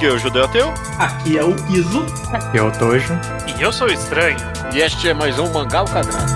Aqui é o Judeu Ateu. Aqui é o Iso. Aqui é o Tojo. E eu sou o Estranho. E este é mais um Mangal Quadrado.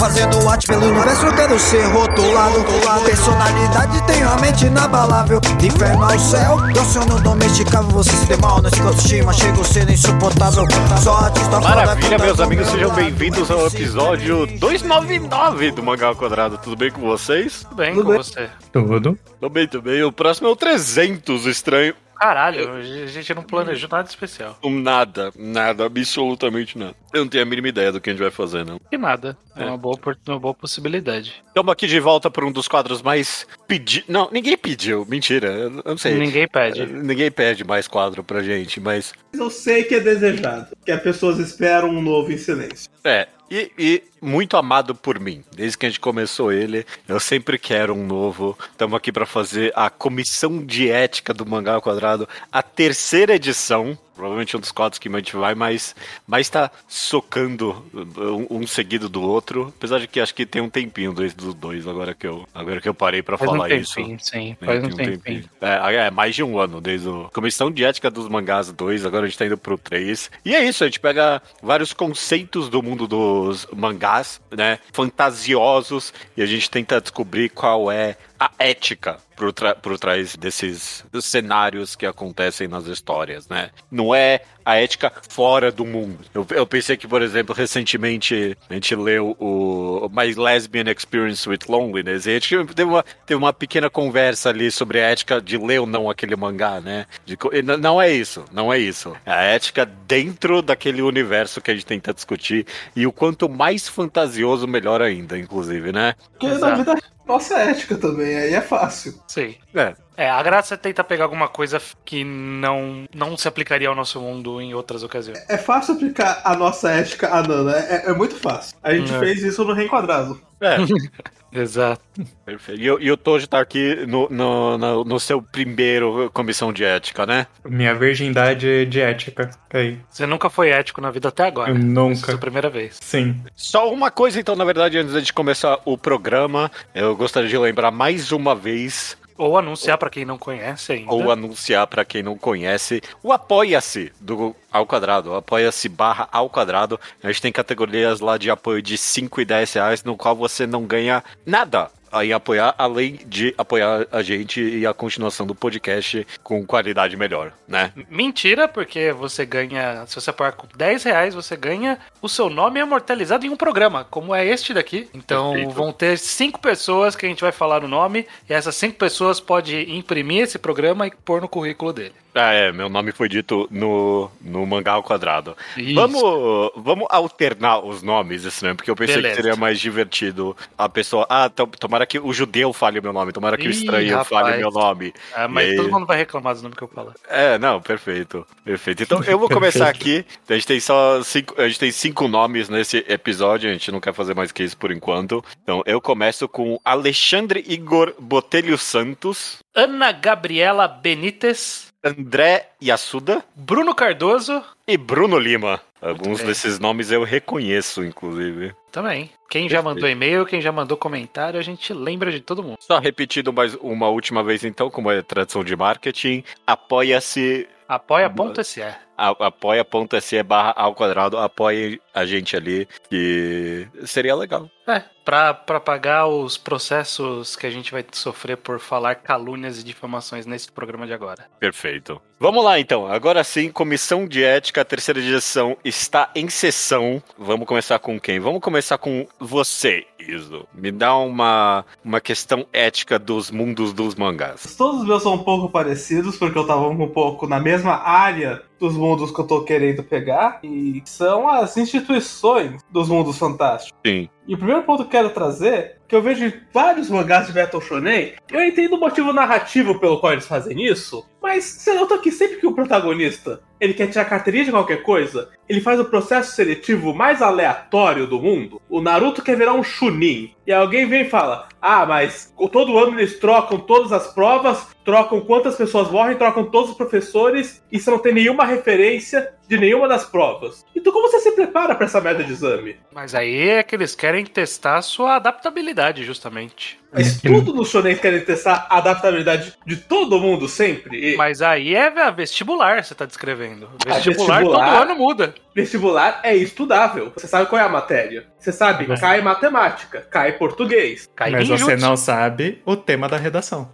Fazendo arte pelo universo, eu quero ser rotulado. Personalidade tem a mente inabalável. Inferno ao céu, eu sono domesticável. Você se mal, não se autoestima, chega a ser insuportável. Só artista Maravilha, foda, meus amigos, sejam bem-vindos ao nome, episódio 299 do Mangal Quadrado. Tudo bem com vocês? Tudo bem Tudo com bem. você? Tudo. Tô bem também. O próximo é o 300, estranho. Caralho, a gente não planejou nada especial. Nada, nada, absolutamente nada. Eu não tenho a mínima ideia do que a gente vai fazer, não. Que nada. É, É. Uma, boa, uma boa possibilidade. Estamos aqui de volta para um dos quadros mais pedi... Não, ninguém pediu, mentira, eu não sei. Ninguém pede. Ninguém pede mais quadro pra gente, mas Eu sei que é desejado, que as pessoas esperam um novo em silêncio. É, e, e muito amado por mim. Desde que a gente começou ele, eu sempre quero um novo. Estamos aqui para fazer a comissão de ética do Mangá ao Quadrado, a terceira edição. Provavelmente um dos quadros que a gente vai mais, mais tá socando um, um seguido do outro. Apesar de que acho que tem um tempinho dois dos dois, agora que eu, agora que eu parei para falar um isso. tempinho, sim. né, Faz um tempinho. É, é, mais de um ano, desde a Comissão de Ética dos Mangás 2, agora a gente tá indo pro 3. E é isso, a gente pega vários conceitos do mundo dos mangás, né, fantasiosos, e a gente tenta descobrir qual é a ética por, por trás desses cenários que acontecem nas histórias, né? Não é a ética fora do mundo. Eu, eu pensei que, por exemplo, recentemente a gente leu o My Lesbian Experience with Loneliness e a gente teve uma, teve uma pequena conversa ali sobre a ética de ler ou não aquele mangá, né? De não é isso, não é isso. É a ética dentro daquele universo que a gente tenta discutir e o quanto mais fantasioso, melhor ainda, inclusive, né? Porque Exato. na vida é nossa ética também, aí é fácil. Sim. É, É, a graça é tentar pegar alguma coisa que não, não se aplicaria ao nosso mundo em outras ocasiões. É fácil aplicar a nossa ética a Nana, é, é muito fácil. A gente É. fez isso no Reenquadrado. é. Exato. Perfeito. E, o- e o Tojo tá aqui no, no, no, no seu primeiro comissão de ética, né? Minha virgindade de ética. Aí. Você nunca foi ético na vida até agora. Eu Essa é nunca. a primeira vez. Sim. Só uma coisa, então, na verdade, antes de começar o programa, eu gostaria de lembrar mais uma vez, Ou anunciar pra quem não conhece ainda. ou anunciar pra quem não conhece, o Apoia-se do Ao Quadrado, Apoia-se barra Ao Quadrado. A gente tem categorias lá de apoio de 5 e 10 reais, no qual você não ganha nada em apoiar, além de apoiar a gente e a continuação do podcast com qualidade melhor, né? Mentira, porque você ganha. Se você apoiar com 10 reais, você ganha o seu nome amortalizado em um programa, como é este daqui. Então Perfeito. vão ter cinco pessoas que a gente vai falar no nome, e essas cinco pessoas podem imprimir esse programa e pôr no currículo dele. Ah, é, meu nome foi dito no, no mangá ao quadrado. Isso. Vamos, vamos alternar os nomes, estranho, porque eu pensei Beleza. que seria mais divertido a pessoa. Ah, to- tomara que o judeu fale meu nome, tomara que o Ih, estranho rapaz. fale meu nome. Ah, mas E todo mundo vai reclamar do nome que eu falo. É, não, perfeito. Perfeito. Então eu vou começar aqui. A gente tem só cinco, a gente tem cinco nomes nesse episódio, a gente não quer fazer mais que isso por enquanto. Então eu começo com Alexandre Igor Botelho Santos, Ana Gabriela Benítez, André Yasuda Bruno Cardoso, e Bruno Lima. Alguns desses nomes eu reconheço, inclusive. também. Quem já mandou e-mail, quem já mandou comentário, a gente lembra de todo mundo. Só repetindo mais uma última vez, então, como é tradição de marketing, apoia-se Apoia.se. a- apoia.se barra ao quadrado, apoie a gente ali, que seria legal. É, pra, pra pagar os processos que a gente vai sofrer por falar calúnias e difamações nesse programa de agora. Perfeito. Vamos lá então, agora sim, Comissão de Ética, a terceira edição está em sessão. Vamos começar com quem? Vamos começar com você, Iso. Me dá uma, uma questão ética dos mundos dos mangás. Todos os meus são um pouco parecidos, porque eu tava um pouco na mesma área dos mundos que eu tô querendo pegar, e são as instituições dos mundos fantásticos. Sim. E o primeiro ponto que eu quero trazer, que eu vejo em vários mangás de Battle Shonen, eu entendo o motivo narrativo pelo qual eles fazem isso, mas você nota que sempre que o protagonista ele quer tirar carteirinha de qualquer coisa, ele faz o processo seletivo mais aleatório do mundo. O Naruto quer virar um Chunin, e alguém vem e fala: Ah, mas todo ano eles trocam todas as provas, trocam quantas pessoas morrem, trocam todos os professores, e você não tem nenhuma referência de nenhuma das provas. Então como você se prepara pra essa merda de exame? Mas aí é que eles querem testar a sua adaptabilidade, justamente. Mas Uhum. tudo no shonen querem testar a adaptabilidade de todo mundo sempre. E Mas aí é vestibular, você tá descrevendo. Ah, Vestibular, vestibular? todo ano muda. vestibular é estudável. Você sabe qual é a matéria. Você sabe, Você- cai matemática, cai português. Cai Mas você não sabe o tema da redação.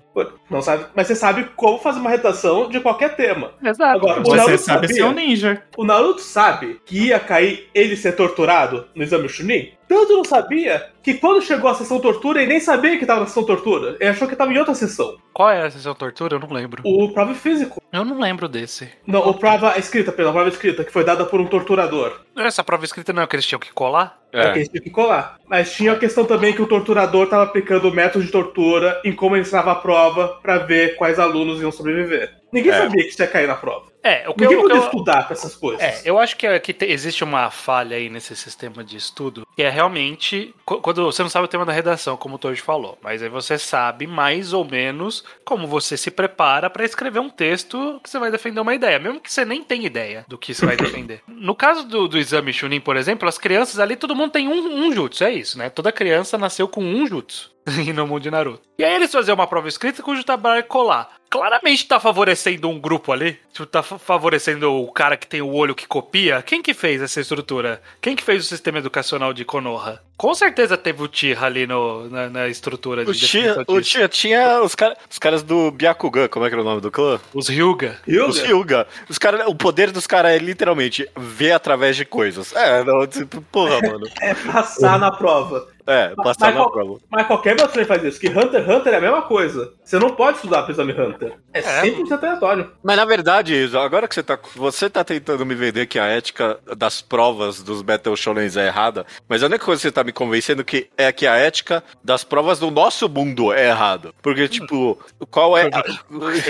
Não sabe, mas você sabe como fazer uma redação de qualquer tema. Exato. Agora, o Você Naruto sabe sabia? ser um ninja. O Naruto sabe que ia cair ele ser torturado no exame Chunin? Tanto não sabia que quando chegou a sessão tortura, ele nem sabia que tava na sessão tortura. Ele achou que tava em outra sessão. Qual é a sessão tortura? Eu não lembro. O prova físico. Eu não lembro desse. Não, o prova escrita, pela prova escrita, que foi dada por um torturador. Essa prova escrita não é o que eles tinham que colar? É. que É. eles tinham que colar. Mas tinha a questão também que o torturador tava aplicando métodos de tortura em como ele ensinava a prova pra ver quais alunos iam sobreviver. Ninguém É. sabia que isso ia cair na prova. É, o que Ninguém eu, o que podia eu- estudar com essas coisas. É, eu acho que, é- que te- existe uma falha aí nesse sistema de estudo, que é realmente qu- quando você não sabe o tema da redação, como o Tojo falou, mas aí você sabe mais ou menos como você se prepara pra escrever um texto que você vai defender uma ideia, mesmo que você nem tenha ideia do que você vai defender. No caso do, do exame Chunin, por exemplo, as crianças ali, todo mundo tem um, um jutsu, é isso, né? Toda criança nasceu com um jutsu. E no mundo de Naruto. E aí eles faziam uma prova escrita cujo trabalho é colar. Claramente tá favorecendo um grupo ali. Tipo, tá fa- favorecendo o cara que tem o olho que copia. Quem que fez essa estrutura? Quem que fez o sistema educacional de Konoha? Com certeza teve o Tira ali no, na, na estrutura de O Tia, definição o tia tinha os, cara, os caras do Byakugan, como é que era o nome do clã? Os Hyuga. Hyuga? Os Hyuga. Os cara, o poder dos caras é literalmente ver através de coisas. É, não, tipo, porra, mano. É passar na prova. É, passar Mas na qual- prova. Mas qualquer Batman faz isso, que Hunter x Hunter é a mesma coisa. Você não pode estudar pro exame Hunter. É, É. 100% aleatório. Mas na verdade, agora que você tá. Você tá tentando me vender que a ética das provas dos Battle Shonens é errada, mas a única coisa que você tá me convencendo que é que a ética das provas do nosso mundo é errada. Porque, tipo, qual é. a-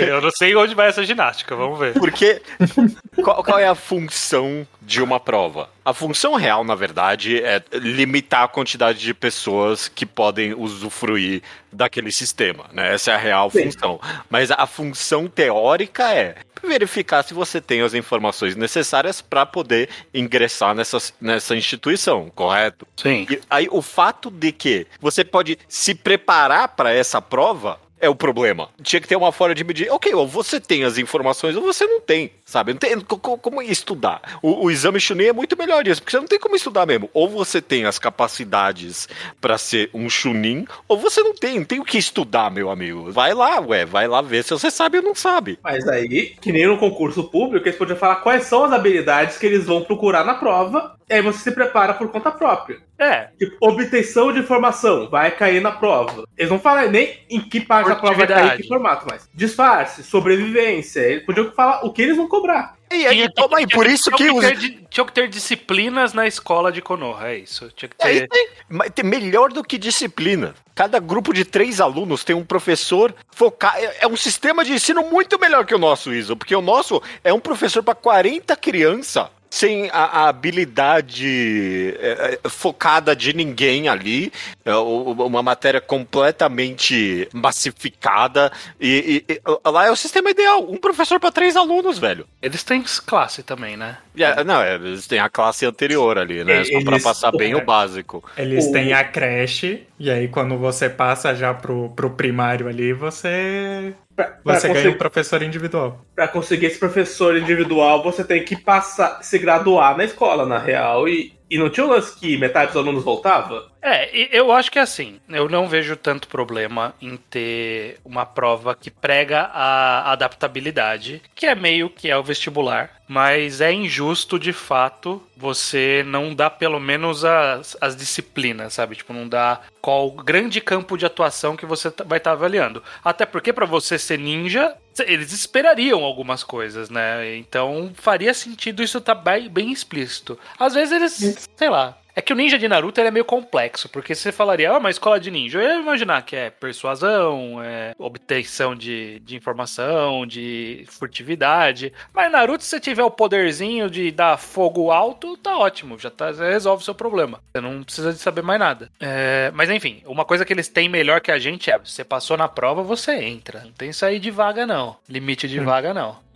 Eu não sei onde vai essa ginástica, vamos ver. Porque qual, qual é a função de uma prova? A função real, na verdade, é limitar a quantidade de pessoas que podem usufruir daquele sistema, né? Essa é a real Sim. função. Mas a função teórica é verificar se você tem as informações necessárias para poder ingressar nessa, nessa instituição, correto? Sim. E aí o fato de que você pode se preparar para essa prova é o problema. Tinha que ter uma forma de medir. Ok, ou você tem as informações ou você não tem, sabe? Não tem co- co- como estudar. O, o exame Chunin é muito melhor disso, porque você não tem como estudar mesmo. Ou você tem as capacidades para ser um Chunin, ou você não tem. Não tem o que estudar, meu amigo. Vai lá, ué, vai lá ver se você sabe ou não sabe. Mas aí, que nem no concurso público, eles podiam falar quais são as habilidades que eles vão procurar na prova, e aí você se prepara por conta própria. É, Tipo, obtenção de informação, vai cair na prova. Eles não falam nem em que parte da prova vai cair, em que formato, mas disfarce, sobrevivência. Eles podiam falar o que eles vão cobrar. E aí, Tinha- toma aí, por isso que tinha os. ter, tinha que ter disciplinas na escola de Konoha, é isso. Tinha que É, ter. tem, mas tem melhor do que disciplina. Cada grupo de três alunos tem um professor focado. É é um sistema de ensino muito melhor que o nosso, Iso, porque o nosso é um professor para 40 crianças. Sem a, a habilidade é, é, focada de ninguém ali, é, uma matéria completamente massificada. E, e- e lá é o sistema ideal: um professor para três alunos, velho. Eles têm classe também, né? É, não, é, eles têm a classe anterior ali, né? Só para Eles- passar bem é. o básico. Eles têm a creche, e aí quando você passa já pro, pro primário ali, você, Pra, pra você ganha um professor individual. pra conseguir esse professor individual, você tem que passar, se graduar na escola, na real. E, e não tinha um lance que metade dos alunos voltava? É, eu acho que assim, eu não vejo tanto problema em ter uma prova que prega a adaptabilidade, que é meio que é o vestibular, mas é injusto de fato você não dar pelo menos as, as disciplinas, sabe? Tipo, não dá qual grande campo de atuação que você tá- vai estar avaliando. Até porque pra você ser ninja, eles esperariam algumas coisas, né? Então faria sentido isso estar bem, bem explícito. Às vezes eles, sei lá. É que o ninja de Naruto ele é meio complexo, porque você falaria, ah, uma escola de ninja. Eu ia imaginar que é persuasão, é obtenção de, de informação, de furtividade. Mas Naruto, se você tiver o poderzinho de dar fogo alto, tá ótimo, já, tá, já resolve o seu problema. Você não precisa de saber mais nada. É, mas enfim, uma coisa que eles têm melhor que a gente é: você passou na prova, você entra. Não tem sair de vaga, não. Limite de vaga, não.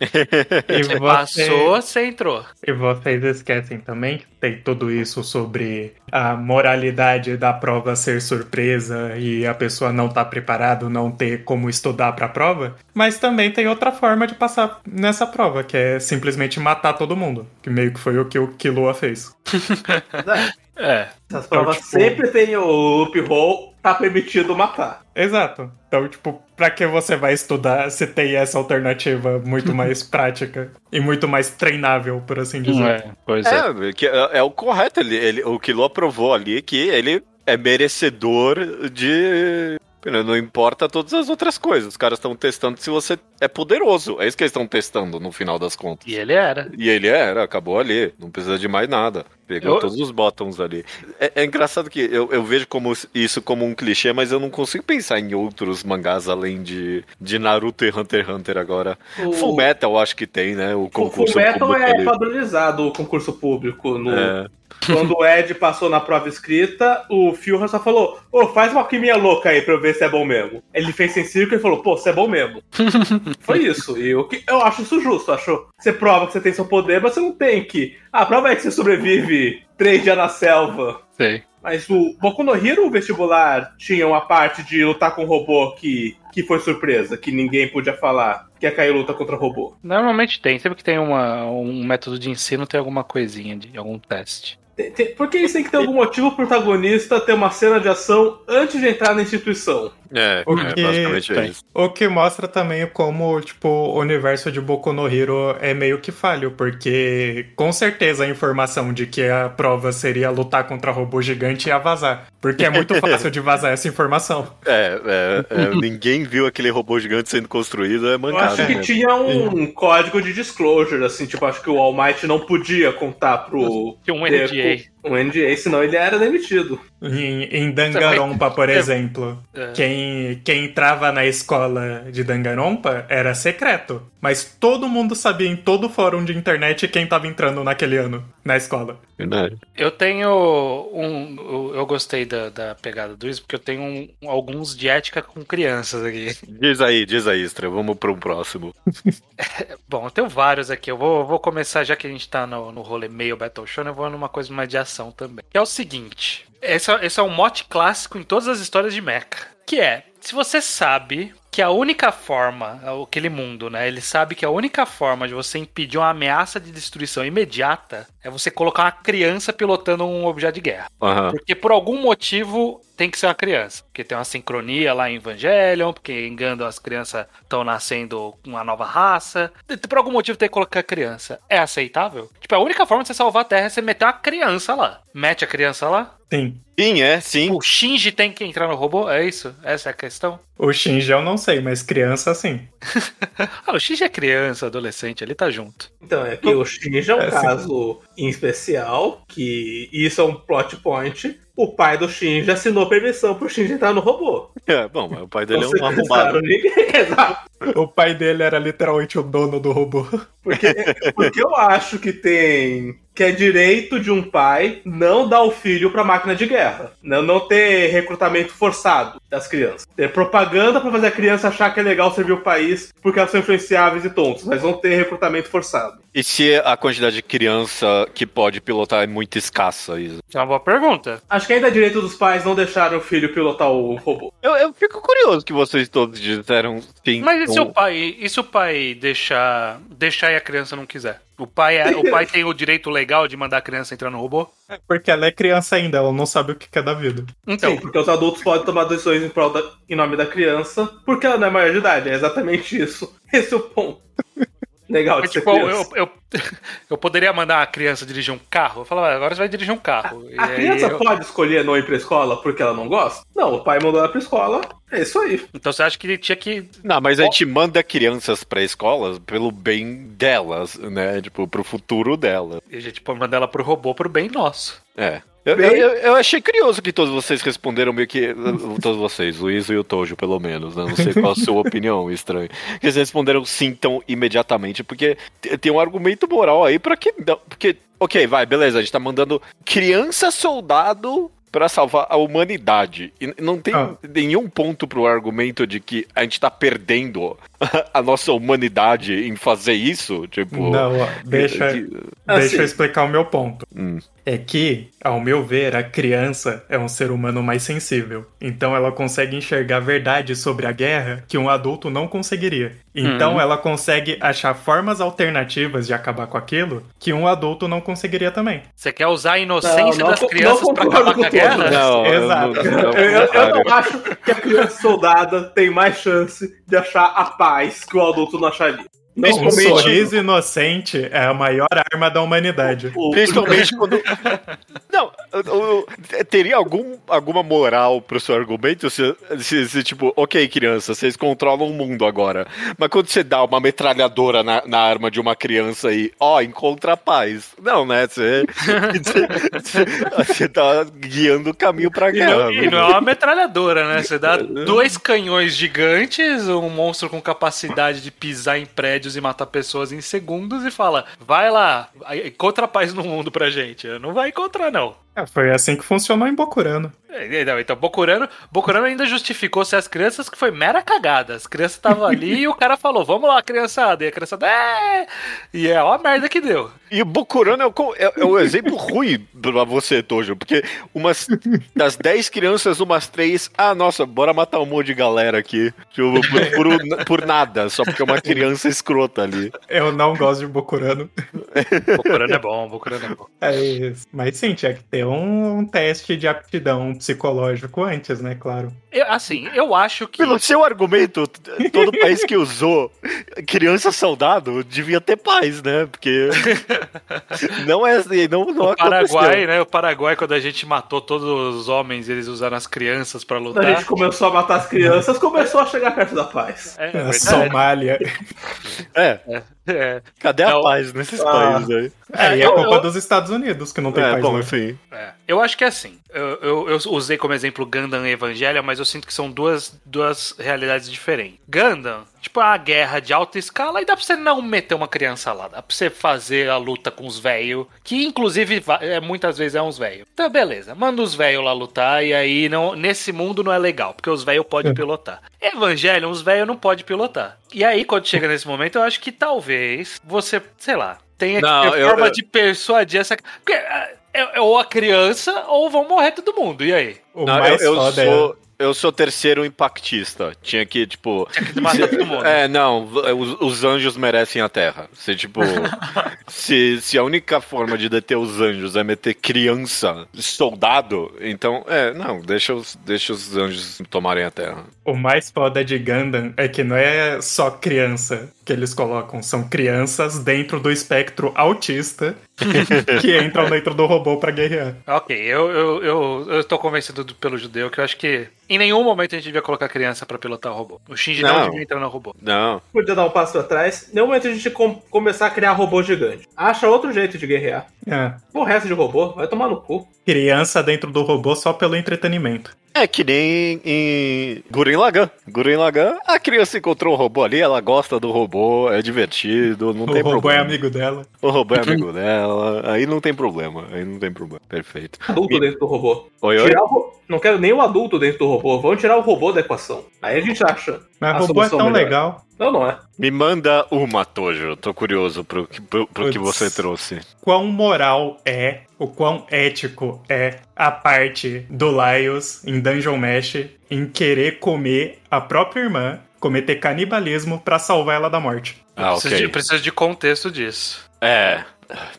E Você passou, você entrou. E vocês esquecem também que tem tudo isso sobre a moralidade da prova ser surpresa e a pessoa não estar tá preparado, não ter como estudar para a prova, mas também tem outra forma de passar nessa prova, que é simplesmente matar todo mundo, que meio que foi o que o Killua fez. É. Essas provas tipo- sempre tem o loophole, tá permitido matar. Exato. Então, tipo, pra que você vai estudar se tem essa alternativa muito mais prática e muito mais treinável, por assim dizer? É, pois é. É, é, é o correto. Ele, ele, o Kilo aprovou ali que ele é merecedor de. Não importa todas as outras coisas. Os caras estão testando se você é poderoso. É isso que eles estão testando no final das contas. E ele era. E ele era, acabou ali. Não precisa de mais nada. Pegou Eu- todos os botões ali. É, é engraçado que eu, eu vejo como isso como um clichê, mas eu não consigo pensar em outros mangás além de, de Naruto e Hunter x Hunter agora. O- Full Metal acho que tem, né? O O concurso Full Metal é ali. padronizado o concurso público. No, É. Quando o Ed passou na prova escrita, o Phil só falou: Ô, faz uma alquimia louca aí pra eu ver se é bom mesmo. Ele fez sem círculo e falou: pô, você é bom mesmo. Foi isso. E eu, eu acho isso justo. Acho você prova que você tem seu poder, mas você não tem que. A prova é que você sobrevive três dias na selva. Sei. Mas o Boku no Hero, o vestibular, tinha uma parte de lutar com robô que, que foi surpresa, que ninguém podia falar, que é cair luta contra robô. Normalmente tem. Sempre que tem uma, um método de ensino, tem alguma coisinha de algum teste. Tem- tem- Porque eles têm que ter algum motivo o protagonista ter uma cena de ação antes de entrar na instituição. É, O é que- basicamente tem. isso. O que mostra também como, tipo, o universo de Boku no Hero é meio que falho, porque com certeza a informação de que a prova seria lutar contra robô gigante ia vazar. Porque é muito fácil de vazar essa informação. É, é, é, ninguém viu aquele robô gigante sendo construído, é Eu mancada. acho que né? tinha um código de disclosure, assim, tipo, acho que o All Might não podia contar pro. Tinha um NDA. Um NDA, senão ele era demitido. Em, em Dangarompa, por exemplo, É. quem, quem entrava na escola de Dangarompa era secreto. Mas todo mundo sabia em todo fórum de internet quem tava entrando naquele ano na escola. Verdade. Eu tenho um. Eu gostei da, da pegada do isso, porque eu tenho um- alguns de ética com crianças aqui. Diz aí, diz aí, Stra, vamos pro próximo. Bom, eu tenho vários aqui. Eu vou, vou começar, já que a gente tá no, no rolê meio Battle Show, eu vou numa coisa mais de também. Que é o seguinte: esse, é- esse é um mote clássico em todas as histórias de Mecha. Que é, se você sabe que a única forma, aquele mundo, né? Ele sabe que a única forma de você impedir uma ameaça de destruição imediata é você colocar uma criança pilotando um objeto de guerra. Aham. Porque por algum motivo tem que ser uma criança. Porque tem uma sincronia lá em Evangelion, porque em Gundam as crianças estão nascendo uma nova raça. Por algum motivo tem que colocar criança. É aceitável? Tipo, a única forma de você salvar a Terra é você meter uma criança lá. Mete a criança lá. Sim. Sim, é, sim. O Shinji tem que entrar no robô? É isso? Essa é a questão? O Shinji eu não sei, mas criança sim. Ah, o Shinji é criança, adolescente, ele tá junto. Então, é que o Shinji é um É, sim. caso em especial, que isso é um plot point. O pai do Shinji assinou permissão pro Shinji entrar no robô. É, bom, mas o pai dele é Você um arrombado. pensaram, ninguém- Exato. O pai dele era literalmente o dono do robô. Porque, porque eu acho que tem. Que é direito de um pai não dar o filho pra máquina de guerra. Não, não ter recrutamento forçado das crianças. Ter propaganda pra fazer a criança achar que é legal servir o país porque elas são influenciáveis e tontos, mas não ter recrutamento forçado. E se a quantidade de criança que pode pilotar é muito escassa, Isa? É uma boa pergunta. Acho que ainda é direito dos pais não deixarem o filho pilotar o robô. Eu, eu fico curioso que vocês todos disseram sim. Mas e se o pai, e se o pai deixar, deixar e a criança não quiser? O pai, é- o pai tem o direito legal de mandar a criança entrar no robô? Porque ela é criança ainda, ela não sabe o que é da vida. Então, Sim, porque os adultos podem tomar decisões em, prol da- em nome da criança porque ela não é maior de idade. É exatamente isso. Esse é o ponto. Legal Mas, tipo, eu, eu, eu poderia mandar a criança dirigir um carro? Eu falava, "Ah, agora você vai dirigir um carro. A E aí criança eu- pode escolher não ir pra escola porque ela não gosta? Não, o pai mandou ela pra escola. É isso aí. Então você acha que ele tinha que. Não, mas a gente manda crianças pra escolas pelo bem delas, né? Tipo, pro futuro delas. A gente pode mandar ela pro robô pro bem nosso. É. Eu, Bem- eu, eu achei curioso que todos vocês responderam meio que. Todos vocês, o Iso e o Tojo, pelo menos. né? Não sei qual a sua opinião, estranho. Que eles responderam sim tão imediatamente, porque tem um argumento moral aí pra que. não- Porque, ok, vai, beleza, a gente tá mandando criança soldado pra salvar a humanidade. E não tem Ah. nenhum ponto pro argumento de que a gente tá perdendo a nossa humanidade em fazer isso? Tipo. Não, deixa, deixa Assim. eu explicar o meu ponto. Hum. É que, ao meu ver, a criança é um ser humano mais sensível. Então ela consegue enxergar verdade sobre a guerra que um adulto não conseguiria. Então ela consegue achar formas alternativas de acabar com aquilo que um adulto não conseguiria também. Você quer usar a inocência Não, não das crianças concordo acabar com a guerra? Não, eu Exato. não- não, Eu, eu não acho que a criança soldada tem mais chance de achar a paz que o adulto não acharia. Um Principalmente sorriso inocente é a maior arma da humanidade. o- Principalmente quando. Não, eu- eu- teria algum, alguma moral pro seu argumento se, se, se, tipo, ok, criança, vocês controlam o mundo agora. Mas quando você dá uma metralhadora na, na arma de uma criança e, ó, encontra a paz. Não, né? Você, você, você tá guiando o caminho pra E guerra. não, e não é uma metralhadora, né? Você dá dois canhões gigantes, um monstro com capacidade de pisar em prédios e matar pessoas em segundos e fala: vai lá, encontra paz no mundo pra gente. Não vai encontrar, não. É, foi assim que funcionou em Bokurano. É, não, então, Bokurano, Bokurano ainda justificou ser as crianças que foi mera cagada. As crianças estavam ali e o cara falou: Vamos lá, criançada. E a criançada, é! E é ó a merda que deu. E o Bokurano é o, é, é o exemplo ruim pra você, Tojo, porque umas das 10 crianças, umas três, ah, nossa, bora matar um monte de galera aqui. Tipo, por, por- por nada, só porque é uma criança escrota ali. Eu não gosto de Bokurano. Bokurano é bom, Bokurano é bom. É isso. Mas sim, tinha que ter um, um teste de aptidão psicológico antes, né? Claro. Eu, assim, eu acho que. Pelo seu argumento, todo país que usou criança soldado devia ter paz, né? Porque não é assim, não, não O Paraguai, aconteceu. né? O Paraguai, quando a gente matou todos os homens, eles usaram as crianças pra Quando a lutar. gente começou a matar as crianças, começou a chegar perto da paz. É, é. Somália. É, É, cadê a Não. pais nesses Ah. países aí? É, e é eu- culpa eu- dos Estados Unidos que não tem É, paz bom, enfim. é. Eu acho que é assim. Eu, eu, eu usei como exemplo Gundam e Evangelho, mas eu sinto que são duas, duas realidades diferentes. Gundam, tipo, é uma guerra de alta escala e dá pra você não meter uma criança lá. Dá pra você fazer a luta com os velhos, que inclusive é, muitas vezes é uns velhos. Então, beleza. Manda os velhos lá lutar e aí não, nesse mundo não é legal, porque os velhos podem pilotar. Evangelho, os velhos não podem pilotar. E aí, quando chega nesse momento, eu acho que talvez você, sei lá, tenha Não, que ter eu- forma eu- de persuadir essa. Porque, é, é ou a criança ou vão morrer todo mundo. E aí? O Não, eu, mais eu foda sou, eu sou terceiro impactista. Tinha que, tipo. Tinha que matar todo mundo. É, não, os, os anjos merecem a terra. Se, tipo. se, se a única forma de deter os anjos é meter criança, soldado, então, é, não, deixa os, deixa os anjos tomarem a terra. o mais foda de Gundam é que não é só criança que eles colocam, são crianças dentro do espectro autista que entram dentro do robô pra guerrear. Ok, eu, eu, eu, eu tô convencido do- pelo judeu que eu acho que em nenhum momento a gente devia colocar criança pra pilotar o robô. O Shinji não, Não. devia entrar no robô. Não. Podia dar um passo atrás. Em nenhum momento a gente com- começar a criar robô gigante. Acha outro jeito de guerrear. É. O resto de robô vai tomar no cu. Criança dentro do robô só pelo entretenimento. É que nem em Gurren Lagann. Gurren Lagann, a criança encontrou um robô ali, ela gosta do robô, é divertido, não o tem robô problema. é amigo dela. O robô é amigo dela, aí não tem problema, aí não tem problema. Perfeito. Adulto dentro do robô. Oi, oi? Tirar o Não quero nem o adulto dentro do robô. Vamos tirar o robô da equação. Aí a gente acha. Mas a robô é tão melhor. legal. Não, não é. Me manda uma, Tojo. Tô curioso pro, que- pro, pro que você trouxe. Quão moral é, o quão ético é a parte do Laios em Dungeon Mesh em querer comer a própria irmã, cometer canibalismo pra salvar ela da morte. Ah, Preciso, ok. de, preciso de contexto disso. É.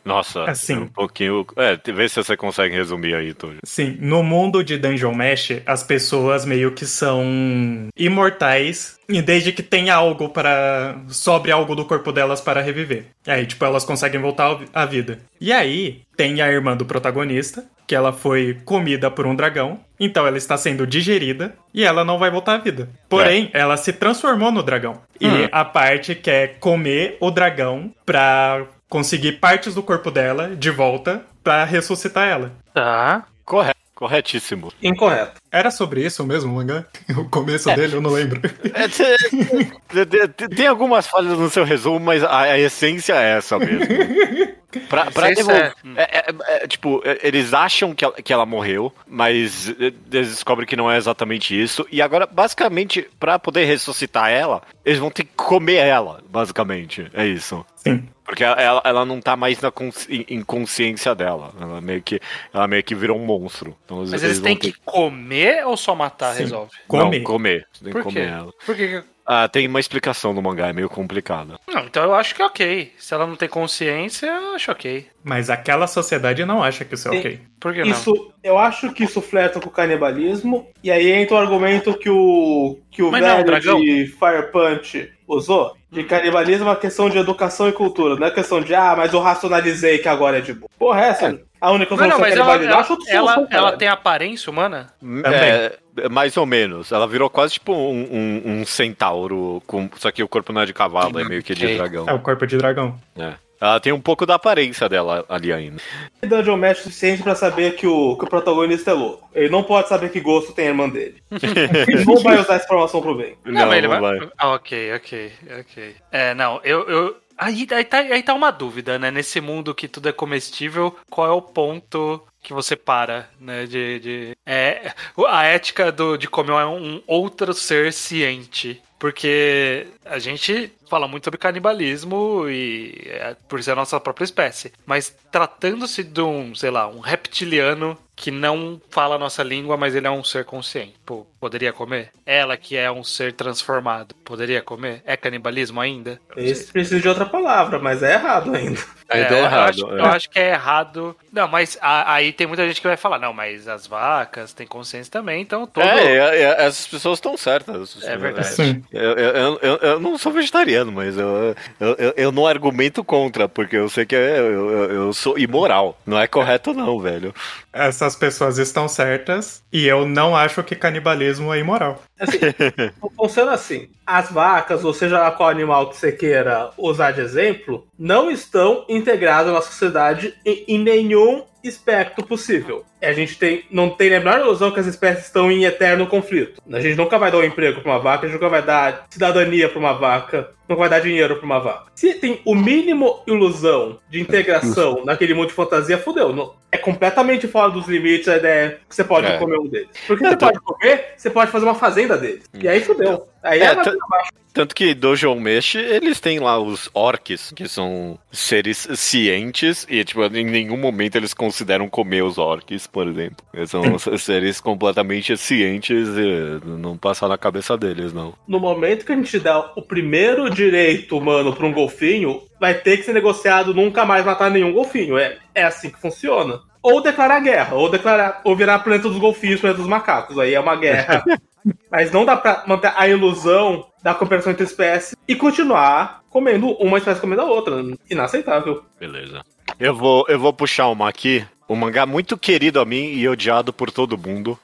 Nossa, Assim. um pouquinho. É, vê se você consegue resumir aí, Tojo. Sim, no mundo de Dungeon Mesh, as pessoas meio que são imortais e desde que tem algo para sobre algo do corpo delas para reviver. Aí, tipo, elas conseguem voltar à vida. E aí, tem a irmã do protagonista, que ela foi comida por um dragão, então ela está sendo digerida e ela não vai voltar à vida. Porém, ela se transformou no dragão. E Hum. a parte quer comer o dragão pra conseguir partes do corpo dela de volta pra ressuscitar ela. Tá. Correto, corretíssimo. Incorreto. Era sobre isso mesmo, o mangá? O começo dele eu não lembro. É, cê- cê- cê- tem algumas falhas no seu resumo, mas a, a essência é essa mesmo. Pra, pra Sei se devolver. é. É, é- é, tipo, é, eles acham que ela, que ela morreu, mas é, eles descobrem que não é exatamente isso. E agora, basicamente, pra poder ressuscitar ela, eles vão ter que comer ela, basicamente. É isso. Sim. Porque ela, ela não tá mais na consci- em consciência dela. Ela meio que, ela meio que virou um monstro. Então, Mas eles vão têm ter que comer ou só matar Sim. resolve? Comer. Não, comer. Você tem que Por comer ela. Por que que- Ah, tem uma explicação no mangá, é meio complicado. Não, então eu acho que é ok. Se ela não tem consciência, eu acho ok. Mas aquela sociedade não acha que isso é Sim. ok. Por que não? Isso, eu acho que isso flerta com o canibalismo, e aí entra o argumento que o, que o Mas não é velho dragão? de Fire Punch usou, de canibalismo é uma questão de educação e cultura, não é questão de, ah, mas eu racionalizei que agora é de boa. Porra, é essa? A única Não, não, solução mas é ela, ela, ela, solução, ela tem aparência humana? É, é, mais ou menos. Ela virou quase tipo um, um, um centauro, com, só que o corpo não é de cavalo, é meio que de dragão. É o corpo de dragão. É. Ela tem um pouco da aparência dela ali ainda. Dungeon Match o suficiente pra saber que o, que o protagonista é louco. Ele não pode saber que gosto tem a irmã dele. Ele não vai usar essa informação pro bem. Não, mas ele não vai. Ah, ok, ok, ok. É, não, eu. eu... Aí, aí, tá, aí tá uma dúvida, né? Nesse mundo que tudo é comestível, qual é o ponto que você para, né? De. de... É, a ética do, de comer um outro ser ciente. Porque a gente fala muito sobre canibalismo e é, por ser a nossa própria espécie. Mas tratando-se de um, sei lá, um reptiliano que não fala a nossa língua, mas ele é um ser consciente. Pô, poderia comer? Ela que é um ser transformado, poderia comer? É canibalismo ainda? Esse precisa de outra palavra, mas é errado ainda. Ainda É, é eu- errado. Eu acho, é. eu acho que é errado. Não, mas a- aí tem muita gente que vai falar, não, mas as vacas têm consciência também, então todo. É, é, é, essas pessoas estão certas. É verdade. Sim. Eu, eu, eu, eu não sou vegetariano, mas eu, eu, eu, eu não argumento contra, porque eu sei que eu, eu- eu sou imoral. Não é correto, não, velho. Essas pessoas estão certas e eu não acho que canibalismo é imoral. Assim, funciona assim. As vacas, ou seja qual animal que você queira usar de exemplo, não estão integradas na sociedade em, em nenhum aspecto possível. E A gente tem, não tem a menor ilusão que as espécies estão em eterno conflito. A gente nunca vai dar um emprego para uma vaca, a gente nunca vai dar cidadania para uma vaca, nunca vai dar dinheiro para uma vaca. Se tem o mínimo ilusão de integração naquele mundo de fantasia, fudeu. Não- é completamente fora dos limites a ideia que você pode É. comer um deles. Porque É, você tô- pode comer, você pode fazer uma fazenda deles. E aí fudeu. Aí É, é, pra baixo. Tanto que Dojo Mesh, eles têm lá os orcs, que são seres cientes, e tipo, em nenhum momento eles consideram comer os orcs, por exemplo. Eles são seres completamente cientes e não passa na cabeça deles, não. No momento que a gente dá o primeiro direito humano pra um golfinho, vai ter que ser negociado nunca mais matar nenhum golfinho. É, é assim que funciona. Ou declarar guerra, ou declarar, ou virar planeta dos golfinhos, planeta dos macacos. Aí é uma guerra. Mas não dá pra manter a ilusão da cooperação entre espécies e continuar comendo uma espécie comendo a outra. Inaceitável. Beleza. Eu vou, eu vou puxar uma aqui, um mangá muito querido a mim e odiado por todo mundo.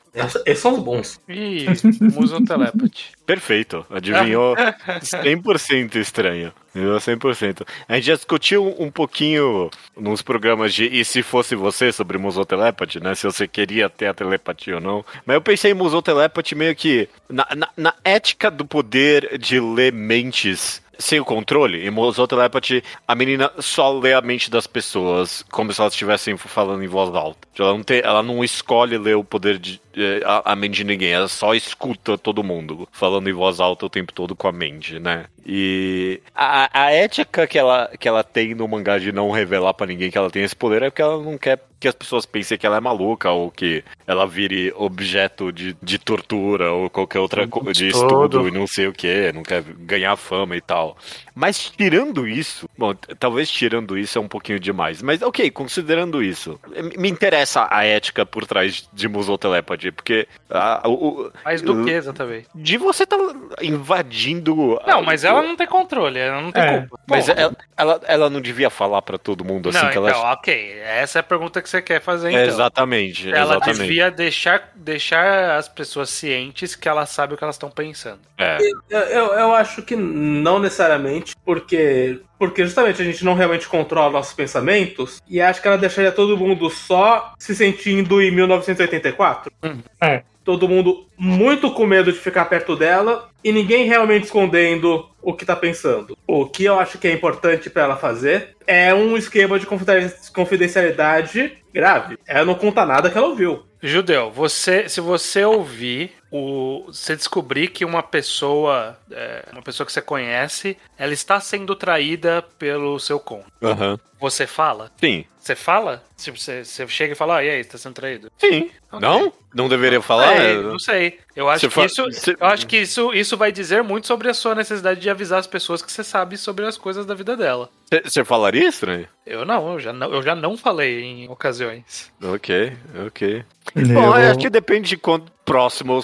Esses são os bons. Ih, Muson Telepathy. Perfeito, adivinhou 100% estranho. Adivinhou 100%. A gente já discutiu um pouquinho nos programas de E se fosse você sobre musotelepathy, né? Se você queria ter a telepatia ou não. Mas eu pensei em musotelepathy meio que na, na, na ética do poder de ler mentes sem o controle. Em Musotelepathy, a menina só lê a mente das pessoas como se elas estivessem falando em voz alta. Ela não, tem, ela não escolhe ler o poder de eh, a, a mente de ninguém, ela só escuta todo mundo falando em voz alta o tempo todo com a mente, né? E a, a ética que ela, que ela tem no mangá de não revelar pra ninguém que ela tem esse poder é porque ela não quer que as pessoas pensem que ela é maluca ou que ela vire objeto de, de tortura ou qualquer outra coisa de Todo. estudo e não sei o que, não quer ganhar fama e tal. Mas tirando isso, bom, talvez tirando isso é um pouquinho demais, mas ok, considerando isso, me interessa a ética por trás de Musotelepathy, porque a, o, Mas do que exatamente? de você tá invadindo. Não, mas ela não tem controle, ela não tem É. culpa. Mas Bom, ela, ela, ela não devia falar pra todo mundo assim não, que então, ela. ok. Essa é a pergunta que você quer fazer, É, então. exatamente, Ela exatamente. devia deixar, deixar as pessoas cientes que ela sabe o que elas estão pensando. É. Eu, eu, eu acho que não necessariamente, porque, porque justamente a gente não realmente controla nossos pensamentos, e acho que ela deixaria todo mundo só se sentindo em 1984. É. todo mundo muito com medo de ficar perto dela e ninguém realmente escondendo o que tá pensando. O que eu acho que é importante para ela fazer é um esquema de confidencialidade grave. Ela não conta nada que ela ouviu. Judeu, você, se você ouvir o, você descobrir que uma pessoa, é, uma pessoa que você conhece, ela está sendo traída pelo seu cônjuge. Aham. Você fala? Sim. Você fala? Tipo, você, você chega e fala, ah, e aí, tá sendo traído? Sim. Ok. Não? Não deveria falar? É, não sei. Eu acho Você que, fa- isso, você- eu acho que isso, isso vai dizer muito sobre a sua necessidade de avisar as pessoas que você sabe sobre as coisas da vida dela. Você falaria estranho? Eu não, eu já não, eu já não falei em ocasiões. Ok, ok. Eu Bom, eu vou- acho que depende de quanto próximo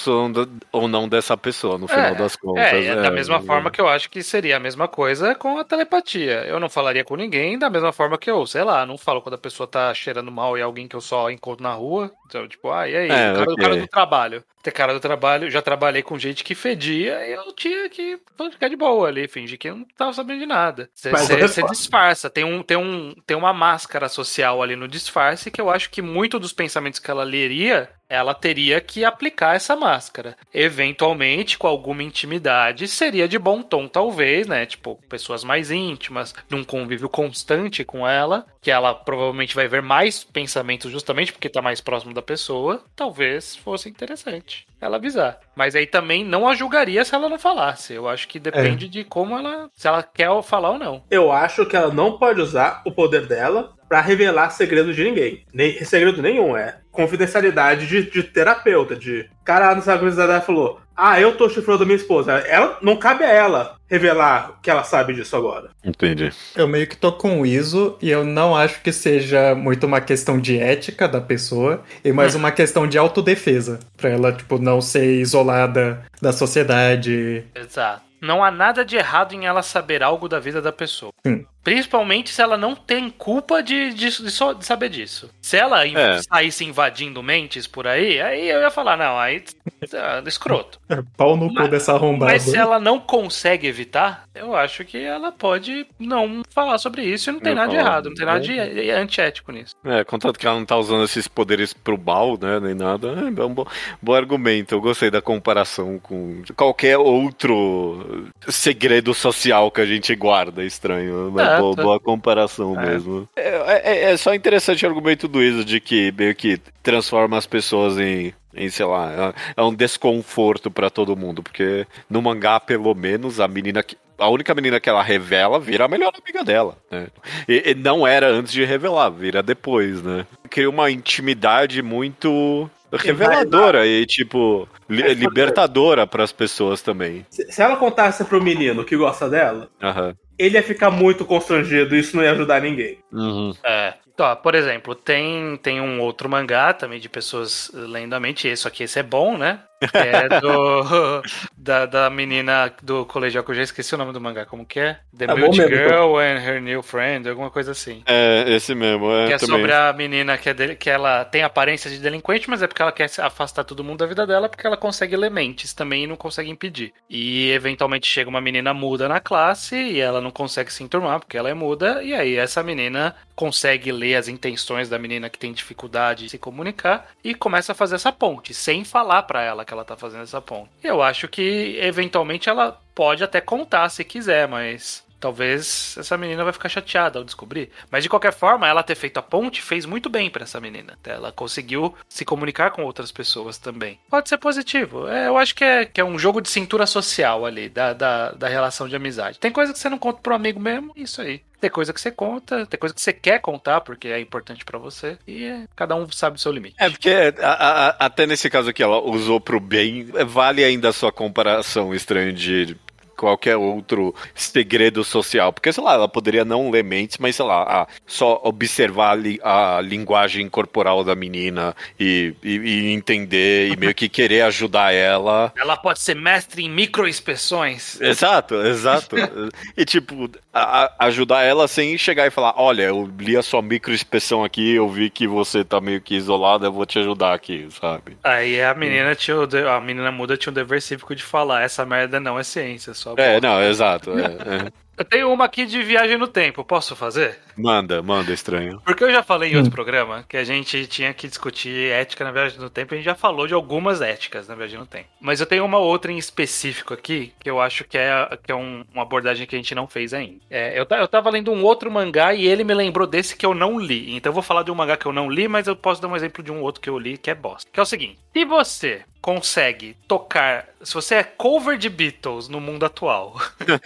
ou não dessa pessoa, no final É, das contas. É, é da mesma é. forma que eu acho que seria a mesma coisa com a telepatia. Eu não falaria com ninguém da mesma forma que eu, sei lá, não falo quando a pessoa tá cheirando mal e alguém que eu só encontro na rua. Então, tipo, ah, e aí? É, o, cara, o ok. cara do trabalho. Ter cara do trabalho, já trabalhei com gente que fedia e eu tinha que ficar de boa ali, fingir que eu não tava sabendo de nada. Você disfarça, tem, um, tem, um, tem uma máscara social ali no disfarce que eu acho que muito dos pensamentos que ela leria ela teria que aplicar essa máscara. Eventualmente, com alguma intimidade, seria de bom tom, talvez, né? Tipo, pessoas mais íntimas, num convívio constante com ela, que ela provavelmente vai ver mais pensamentos justamente porque tá mais próximo da pessoa. Talvez fosse interessante ela avisar. Mas aí também não a julgaria se ela não falasse. Eu acho que depende de como ela. Se ela quer falar ou não. Eu acho que ela não pode usar o poder dela pra revelar segredo de ninguém. Nem, segredo nenhum, é confidencialidade de, de terapeuta, de... Cara, não sabe a coisa dela falou, ah, eu tô chifrando minha esposa. Ela, não cabe a ela revelar que ela sabe disso agora. Entendi. Eu meio que tô com o ISO e eu não acho que seja muito uma questão de ética da pessoa e mais uma questão de autodefesa. Pra ela, tipo, não ser isolada da sociedade. Exato. Não há nada de errado em ela saber algo da vida da pessoa. Sim. Principalmente se ela não tem culpa de, de, de só- de saber disso. Se ela É. saísse invadindo mentes por aí, aí eu ia falar, não, aí tá escroto. É, Pau no cu dessa arrombada. Mas se ela não consegue evitar, eu acho que ela pode não falar sobre isso e não tem Não nada de falar. errado, não tem nada de de antiético nisso. É, contanto que ela não tá usando esses poderes pro mal, né, nem nada. É um bom, bom argumento. Eu gostei da comparação com qualquer outro segredo social que a gente guarda estranho. Mas É, boa, boa comparação É. mesmo. É, é- é só interessante o argumento do Isa de que meio que transforma as pessoas em. Em, sei lá, é, é um desconforto pra todo mundo, porque no mangá, pelo menos, a menina que, a única menina que ela revela vira a melhor amiga dela, né? E, e não era antes de revelar, vira depois, né? Cria uma intimidade muito reveladora e, tipo, li- libertadora pras pessoas também. Se, se ela contasse pro menino que gosta dela, Aham. ele ia ficar muito constrangido e isso não ia ajudar ninguém. Uhum. É. Então, por exemplo, tem, tem um outro mangá também de pessoas lendo a mente. Esse aqui, esse é bom, né? Que é do, da, da menina do colegial, que eu já esqueci o nome do mangá, como que é? The É Mute mesmo, Girl and Her New Friend, alguma coisa assim. É, esse mesmo, é, Que é também. sobre a menina que, é dele- que ela tem aparência de delinquente, mas é porque ela quer se afastar todo mundo da vida dela, porque ela consegue ler mentes também e não consegue impedir. E eventualmente chega uma menina muda na classe e ela não consegue se enturmar porque ela é muda, e aí essa menina consegue ler as intenções da menina que tem dificuldade de se comunicar e começa a fazer essa ponte, sem falar pra ela que ela tá fazendo essa ponte. Eu acho que eventualmente ela pode até contar se quiser, mas Talvez essa menina vai ficar chateada ao descobrir. Mas de qualquer forma, ela ter feito a ponte fez muito bem pra essa menina. Ela conseguiu se comunicar com outras pessoas também. Pode ser positivo. É, eu acho que é, que é um jogo de cintura social ali, da, da, da relação de amizade. Tem coisa que você não conta pro amigo mesmo, isso aí. Tem coisa que você conta, tem coisa que você quer contar porque é importante pra você. E é, cada um sabe o seu limite. É porque a- a- até nesse caso aqui ela usou pro bem, vale ainda a sua comparação estranha de qualquer outro segredo social. Porque, sei lá, ela poderia não ler mentes, mas, sei lá, a- só observar a, li- a linguagem corporal da menina e, e- e entender e meio que querer ajudar ela. Ela pode ser mestre em microexpressões. Exato, exato. e, tipo, a- ajudar ela sem chegar e falar: olha, eu li a sua microexpressão aqui, eu vi que você tá meio que isolada, eu vou te ajudar aqui, sabe? Aí a menina tinha a menina muda tinha um dever cívico de falar, essa merda não é ciência, só É, bosta." não, exato. é, é. Eu tenho uma aqui de viagem no tempo, posso fazer? Manda, manda, estranho. Porque eu já falei em Hum. outro programa que a gente tinha que discutir ética na viagem no tempo. A gente já falou de algumas éticas na viagem no tempo. Mas eu tenho uma outra em específico aqui que eu acho que é, que é um- uma abordagem que a gente não fez ainda. É, eu, eu tava lendo um outro mangá e ele me lembrou desse que eu não li. Então eu vou falar de um mangá que eu não li, mas eu posso dar um exemplo de um outro que eu li que é bosta. Que é o seguinte: se você consegue tocar. Se você é cover de Beatles no mundo atual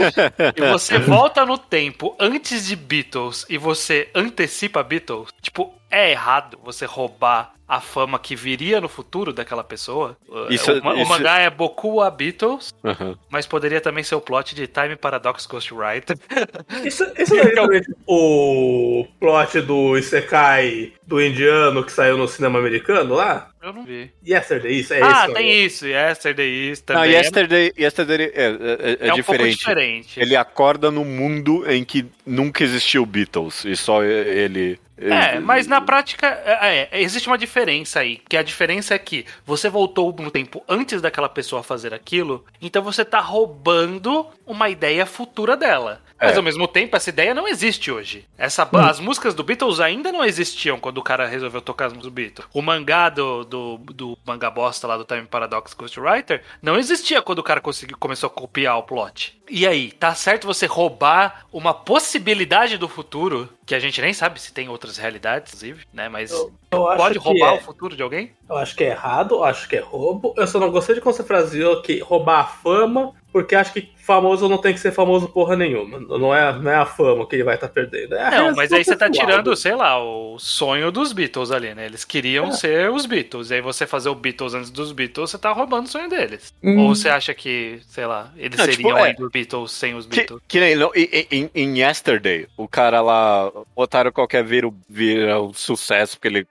e você volta no tempo antes de Beatles e você antecipa Beatles, tipo, é errado você roubar a fama que viria no futuro daquela pessoa. Isso- o, ma- o isso- mangá é Boku a Beatles, Aham. mas poderia também ser o plot de Time Paradox Ghostwriter. Isso, isso daí também, tipo, o plot do Isekai do indiano que saiu no cinema americano lá? Eu não vi. Yesterday, isso é ah, isso. tem isso. Yesterday isso Não, também. Yesterday, Yesterday é, é- é é, um pouco diferente. diferente. Ele acorda num mundo em que nunca existiu Beatles e só ele. É, ele- mas na prática é, é, existe uma diferença aí. Que a diferença é que você voltou no tempo antes daquela pessoa fazer aquilo, então você tá roubando uma ideia futura dela. Mas É. ao mesmo tempo, essa ideia não existe hoje. Essa, Hum. As músicas do Beatles ainda não existiam quando o cara resolveu tocar as músicas do Beatles. O mangá do, do, do mangá bosta lá do Time Paradox Ghostwriter não existia quando o cara conseguiu, começou a copiar o plot. E aí, tá certo você roubar uma possibilidade do futuro, que a gente nem sabe se tem outras realidades, inclusive, né? Mas acho pode que roubar é. o futuro de alguém? Eu acho que é errado, eu acho que é roubo. Eu só não gostei de quando você fraseou que roubar a fama, porque acho que famoso não tem que ser famoso porra nenhuma. Não é, não é a fama que ele vai estar perdendo. É a Não, mas aí você tá tirando, sei lá, o sonho dos Beatles ali, né? Eles queriam É. ser os Beatles. E aí você fazer o Beatles antes dos Beatles, você tá roubando o sonho deles. Hum. Ou você acha que, sei lá, eles Não, tipo, seriam é. ainda os Beatles sem os Que, Beatles? que nem não, em, em- em Yesterday, o cara lá, o otário qualquer vira, vira um sucesso, porque ele.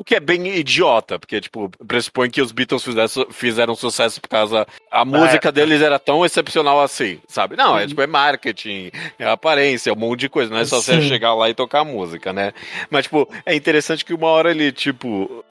O que é bem idiota, porque, tipo, pressupõe que os Beatles fizesse- fizeram sucesso por causa. A música deles era tão excepcional assim, sabe? Não, é tipo, é marketing, é aparência, é um monte de coisa, não é só você Sim. chegar lá e tocar música, né? Mas, tipo, é interessante que uma hora ele, tipo.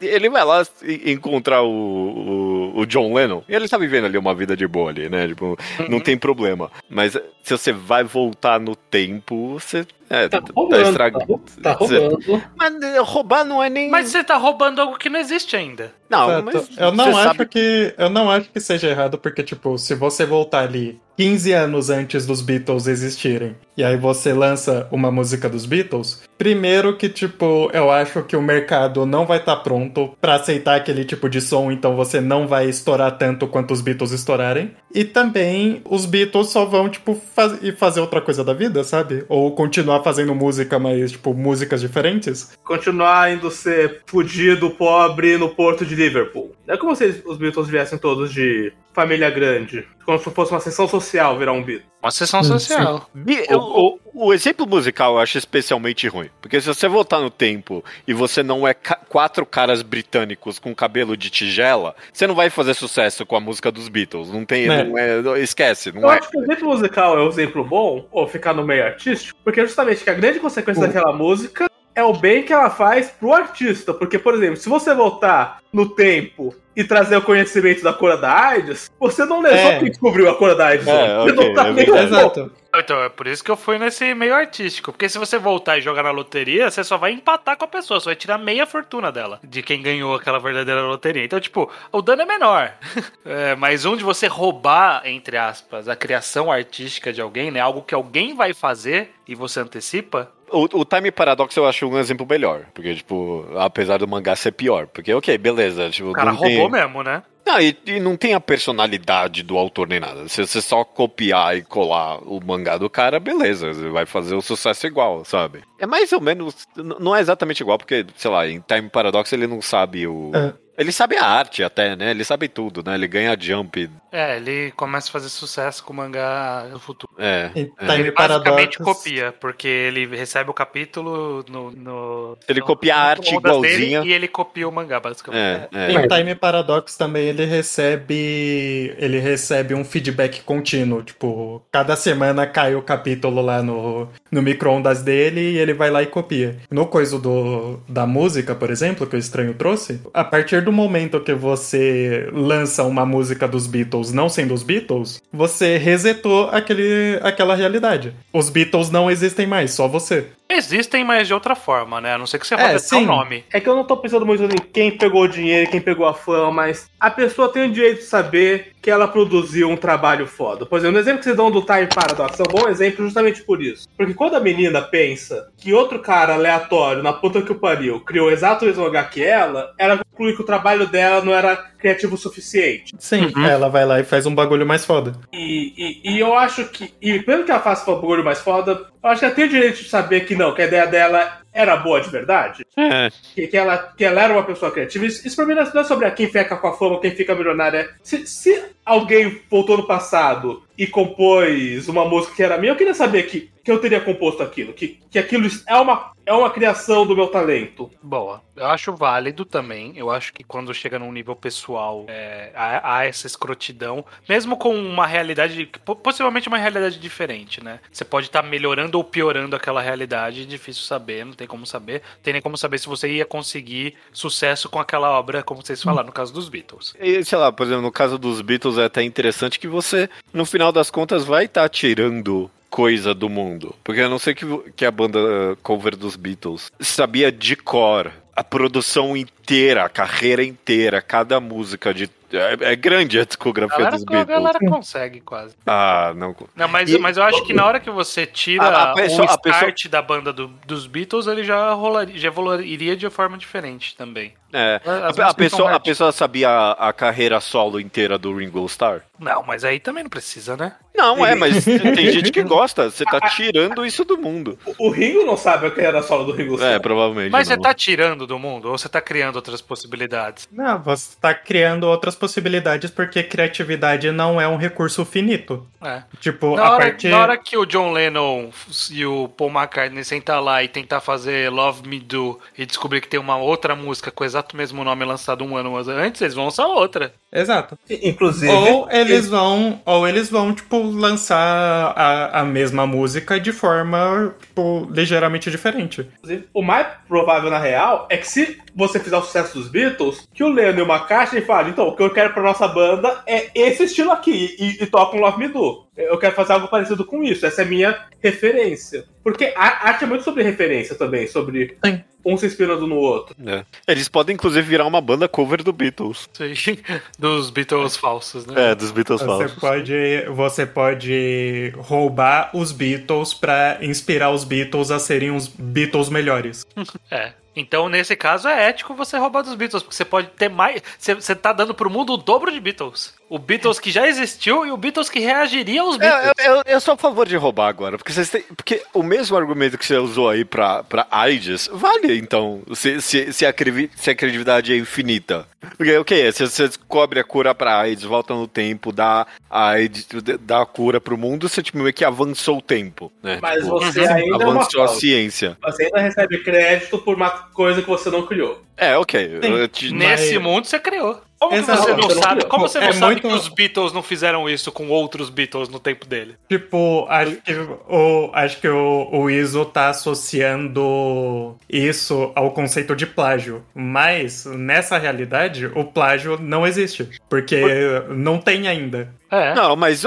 Ele vai lá encontrar o, o, o John Lennon, e ele tá vivendo ali uma vida de boa ali, né? Tipo, não tem problema. Mas se você vai voltar no tempo, você. É, Tá tá, roubando, tá, rou- tá roubando. Mas roubar não é nem. Mas você tá roubando algo que não existe ainda. não, Exato. mas eu não acho sabe- que eu não acho que seja errado porque tipo, se você voltar ali 15 anos antes dos Beatles existirem e aí você lança uma música dos Beatles, primeiro que tipo, eu acho que o mercado não vai estar pronto pra aceitar aquele tipo de som, então você não vai estourar tanto quanto os Beatles estourarem. E também os Beatles só vão tipo faz- ir fazer outra coisa da vida, sabe? Ou continuar fazendo música, mas tipo músicas diferentes. Continuar indo ser fudido, pobre no porto de Liverpool. É como se os Beatles viessem todos de família grande. Como se fosse uma sessão social virar um Beatle. Uma sessão social. Eu- O, o exemplo musical eu acho especialmente ruim. Porque se você voltar no tempo e você não é ca- quatro caras britânicos com cabelo de tigela, você não vai fazer sucesso com a música dos Beatles. Não tem. É. Não é, esquece, Eu não é. acho que o exemplo musical é um exemplo bom, ou ficar no meio artístico, porque justamente que a grande consequência Hum. daquela música é o bem que ela faz pro artista. Porque, por exemplo, se você voltar no tempo e trazer o conhecimento da cura da AIDS, você não É. quem descobriu a cura da AIDS. É, né? Você ok, não tá é nem. Exato. Então, é por isso que eu fui nesse meio artístico. Porque se você voltar e jogar na loteria, você só vai empatar com a pessoa, só vai tirar meia fortuna dela, de quem ganhou aquela verdadeira loteria. Então, tipo, o dano é menor. É, mas um de você roubar, entre aspas, a criação artística de alguém, né? Algo que alguém vai fazer e você antecipa. O, o Time Paradox eu acho um exemplo melhor. Porque, tipo, apesar do mangá ser pior. Porque, ok, beleza. Tipo, O cara não tem- roubou mesmo, né? Não, e, e não tem a personalidade do autor nem nada. Se você só copiar e colar o mangá do cara, beleza, você vai fazer o sucesso igual, sabe? É mais ou menos. Não é exatamente igual, porque, sei lá, em Time Paradox ele não sabe o. É. Ele sabe a arte até, né? Ele sabe tudo, né? Ele ganha jump. É, ele começa a fazer sucesso com o mangá no futuro. É. Em é. Time Ele basicamente copia, porque ele recebe o capítulo no. no Ele no- copia a arte ondas dele igualzinha. E ele copia o mangá, basicamente. É, é. Em Time Paradox também ele recebe ele recebe um feedback contínuo, tipo, cada semana cai o capítulo lá no, no micro-ondas dele e ele vai lá e copia. No coisa do, da música, por exemplo, que o Estranho trouxe, a partir do momento que você lança uma música dos Beatles não sendo os Beatles, você resetou aquele, aquela realidade. Os Beatles não existem mais, só você. Existem, mas de outra forma, né? A não ser que você É, roda sim. o nome. É que eu não tô pensando muito em quem pegou o dinheiro quem pegou a fama, mas a pessoa tem o direito de saber que ela produziu um trabalho foda. Por exemplo, no exemplo que vocês dão do Time Paradox é um bom exemplo justamente por isso. Porque quando a menina pensa que outro cara aleatório, na puta que o pariu, criou o exato mesmo lugar que ela, ela conclui que o trabalho dela não era criativo o suficiente. Sim, Uhum. ela vai lá e faz um bagulho mais foda. E, e, e eu acho que, e pelo que ela faz o bagulho mais foda, eu acho que ela tem o direito de saber que não, que a ideia dela era boa de verdade. É. que, que ela, que ela era uma pessoa criativa. Isso, isso pra mim não é é sobre quem fica com a fama, quem fica milionário. É, Se, se alguém voltou no passado e compôs uma música que era minha, eu queria saber que, que eu teria composto aquilo. Que, que aquilo é uma, é uma criação do meu talento. Boa. Eu acho válido também. Eu acho que quando chega num nível pessoal, é, há, há essa escrotidão, mesmo com uma realidade, po- possivelmente uma realidade diferente, né? Você pode estar melhorando ou piorando aquela realidade, difícil saber, não tem como saber. Tem nem como saber se você ia conseguir sucesso com aquela obra, como vocês falaram, no caso dos Beatles. E, sei lá, por exemplo, no caso dos Beatles é até interessante que você, no final das contas, vai estar tirando coisa do mundo. Porque a não ser que, que a banda cover dos Beatles sabia de cor a produção inteira, a carreira inteira, cada música de. É, é grande a A discografia galera, dos a Beatles. galera consegue quase. Ah, não. Não, mas, E- mas eu acho que na hora que você tira A- a pessoa- o a pessoa- start da banda do- dos Beatles, ele já rolaria, já evoluiria de forma diferente também. É. As A, a pessoa, a pessoa sabia a, a carreira solo inteira do Ringo Starr? Não, mas aí também não precisa, né? Não, é, mas tem gente que gosta. Você tá tirando isso do mundo. O, o Ringo não sabe o que era solo do Ringo É, Starr. provavelmente. Mas você não. tá tirando do mundo ou você tá criando outras possibilidades? Não, você tá criando outras possibilidades porque criatividade não é um recurso finito. É. Tipo, Na a hora, partir. na hora que o John Lennon e o Paul McCartney sentar lá e tentar fazer Love Me Do e descobrir que tem uma outra música o exato mesmo nome lançada um ano antes, eles vão lançar outra. Exato. Inclusive. Ou eles vão, ou eles vão, tipo, lançar a, a mesma música de forma, tipo, ligeiramente diferente. Inclusive, O mais provável, na real, é que se você fizer o sucesso dos Beatles, que o Lennon e o McCartney falem, então, o que eu quero pra nossa banda é esse estilo aqui, e, e toca um Love Me Do. Eu quero fazer algo parecido com isso, essa é a minha referência. Porque a arte é muito sobre referência também, sobre Sim. um se inspirando no outro. É. Eles podem, inclusive, virar uma banda cover do Beatles. Sim, Dos Beatles falsos, né? É, dos Beatles Você falsos. pode, você pode roubar os Beatles pra inspirar os Beatles a serem os Beatles melhores. É. Então, nesse caso, é ético você roubar dos Beatles, porque você pode ter mais. Você, você tá dando pro mundo o dobro de Beatles. O Beatles que já existiu e o Beatles que reagiria aos Beatles. É, Eu, eu, eu sou a favor de roubar agora, porque vocês têm, porque o mesmo argumento que você usou aí pra, pra AIDS vale, então, se, se, se, a, se a credibilidade é infinita. Porque, ok, se você descobre a cura pra AIDS, volta no tempo, dá a AIDS, dá a cura pro mundo, você tipo, meio que avançou o tempo, né? Mas Tipo, você ainda é uma avançou a falsa. ciência. Você ainda recebe crédito por uma coisa que você não criou. É, ok. Te- Nesse Mas- mundo você criou. Como Exato. você não Você não sabe? criou. Como você não É sabe muito- que os Beatles não fizeram isso com outros Beatles no tempo dele? Tipo, acho que o, acho que o, o Iso tá associando isso ao conceito de plágio. Mas, nessa realidade, o plágio não existe. Porque não tem ainda. É. Não, mas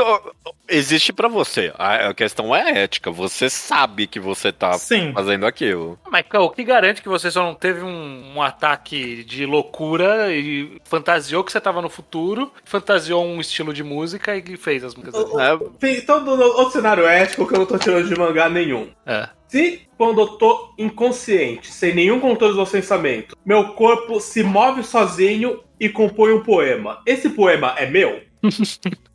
existe pra você. A, a questão é ética. Você sabe que você tá Sim. fazendo aquilo. Mas cara, o que garante que você só não teve um, um ataque de loucura e fantasiou que você tava no futuro, fantasiou um estilo de música e fez as músicas? É, Então, do- do- outro cenário ético que eu não tô tirando de mangá nenhum. É. Se quando eu tô inconsciente, sem nenhum controle do meu pensamento, meu corpo se move sozinho e compõe um poema, esse poema é meu?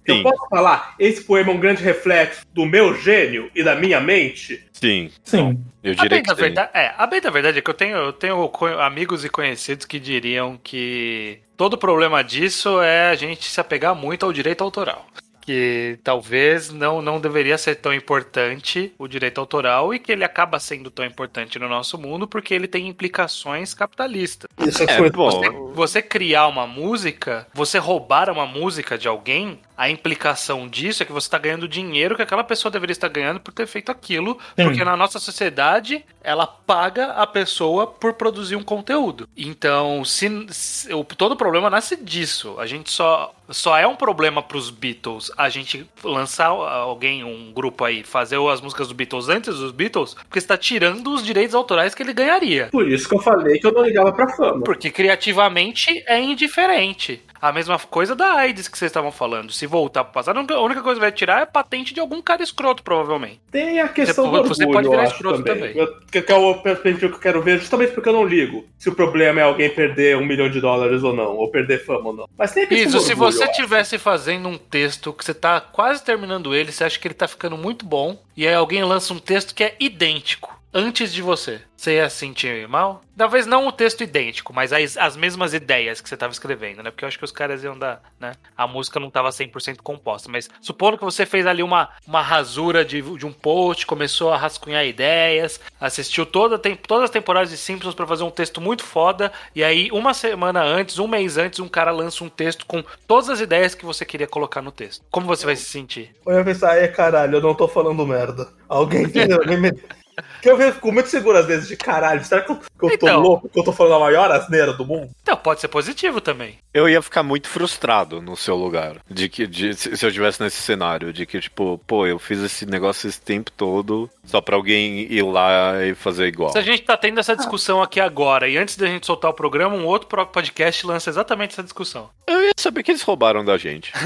Eu Sim. posso falar, esse poema é um grande reflexo do meu gênio e da minha mente? sim. Sim. Eu A diria bem, que da sim. verdade, é, a bem da verdade é que eu tenho, eu tenho amigos e conhecidos que diriam que todo problema disso é a gente se apegar muito ao direito autoral. Que talvez não, não deveria ser tão importante o direito autoral e que ele acaba sendo tão importante no nosso mundo porque ele tem implicações capitalistas. Isso É, bom, Você, você criar uma música, você roubar uma música de alguém, a implicação disso é que você está ganhando dinheiro que aquela pessoa deveria estar ganhando por ter feito aquilo, Sim. porque na nossa sociedade ela paga a pessoa por produzir um conteúdo. Então, se, se- o, todo o problema nasce disso. A gente só só é um problema pros Beatles a gente lançar alguém, um grupo aí, fazer as músicas dos Beatles antes dos Beatles, porque você tá tirando os direitos autorais que ele ganharia. Por isso que eu falei que eu não ligava pra fama. Porque criativamente é indiferente. A mesma coisa da AIDS que vocês estavam falando. Se voltar pro passado, a única- coisa que vai tirar é a patente de algum cara escroto, provavelmente. Tem a questão Você- do você orgulho, pode virar escroto também. também. Eu- Que, é o que eu quero ver, justamente porque eu não ligo se o problema é alguém perder um milhão de dólares ou não, ou perder fama ou não. Mas tem a questão Isso, do se orgulho, você eu acho. tivesse fazendo um texto que você tá quase terminando ele, você acha que ele tá ficando muito bom, e aí alguém lança um texto que é idêntico antes de você. Você ia se sentir mal? Talvez não o texto idêntico, mas as, as mesmas ideias que você tava escrevendo, né? Porque eu acho que os caras iam dar, né? A música não tava 100% composta, mas supondo que você fez ali uma, uma rasura de, de um post, começou a rascunhar ideias, assistiu toda, tem, todas as temporadas de Simpsons pra fazer um texto muito foda, e aí uma semana antes, um mês antes, um cara lança um texto com todas as ideias que você queria colocar no texto. Como você vai se sentir? Eu ia pensar, é caralho, eu não tô falando merda. Alguém? Alguém me... Que eu fico muito seguro às vezes de caralho, será que eu, que eu tô Então. louco? Que eu tô falando a maior asneira do mundo? Então, pode ser positivo também. Eu ia ficar muito frustrado no seu lugar. De que de- se se eu estivesse nesse cenário, de que, tipo, pô, eu fiz esse negócio esse tempo todo só pra alguém ir lá e fazer igual. Se a gente tá tendo essa discussão aqui agora e antes da gente soltar o programa, um outro podcast lança exatamente essa discussão. Eu ia saber que eles roubaram da gente.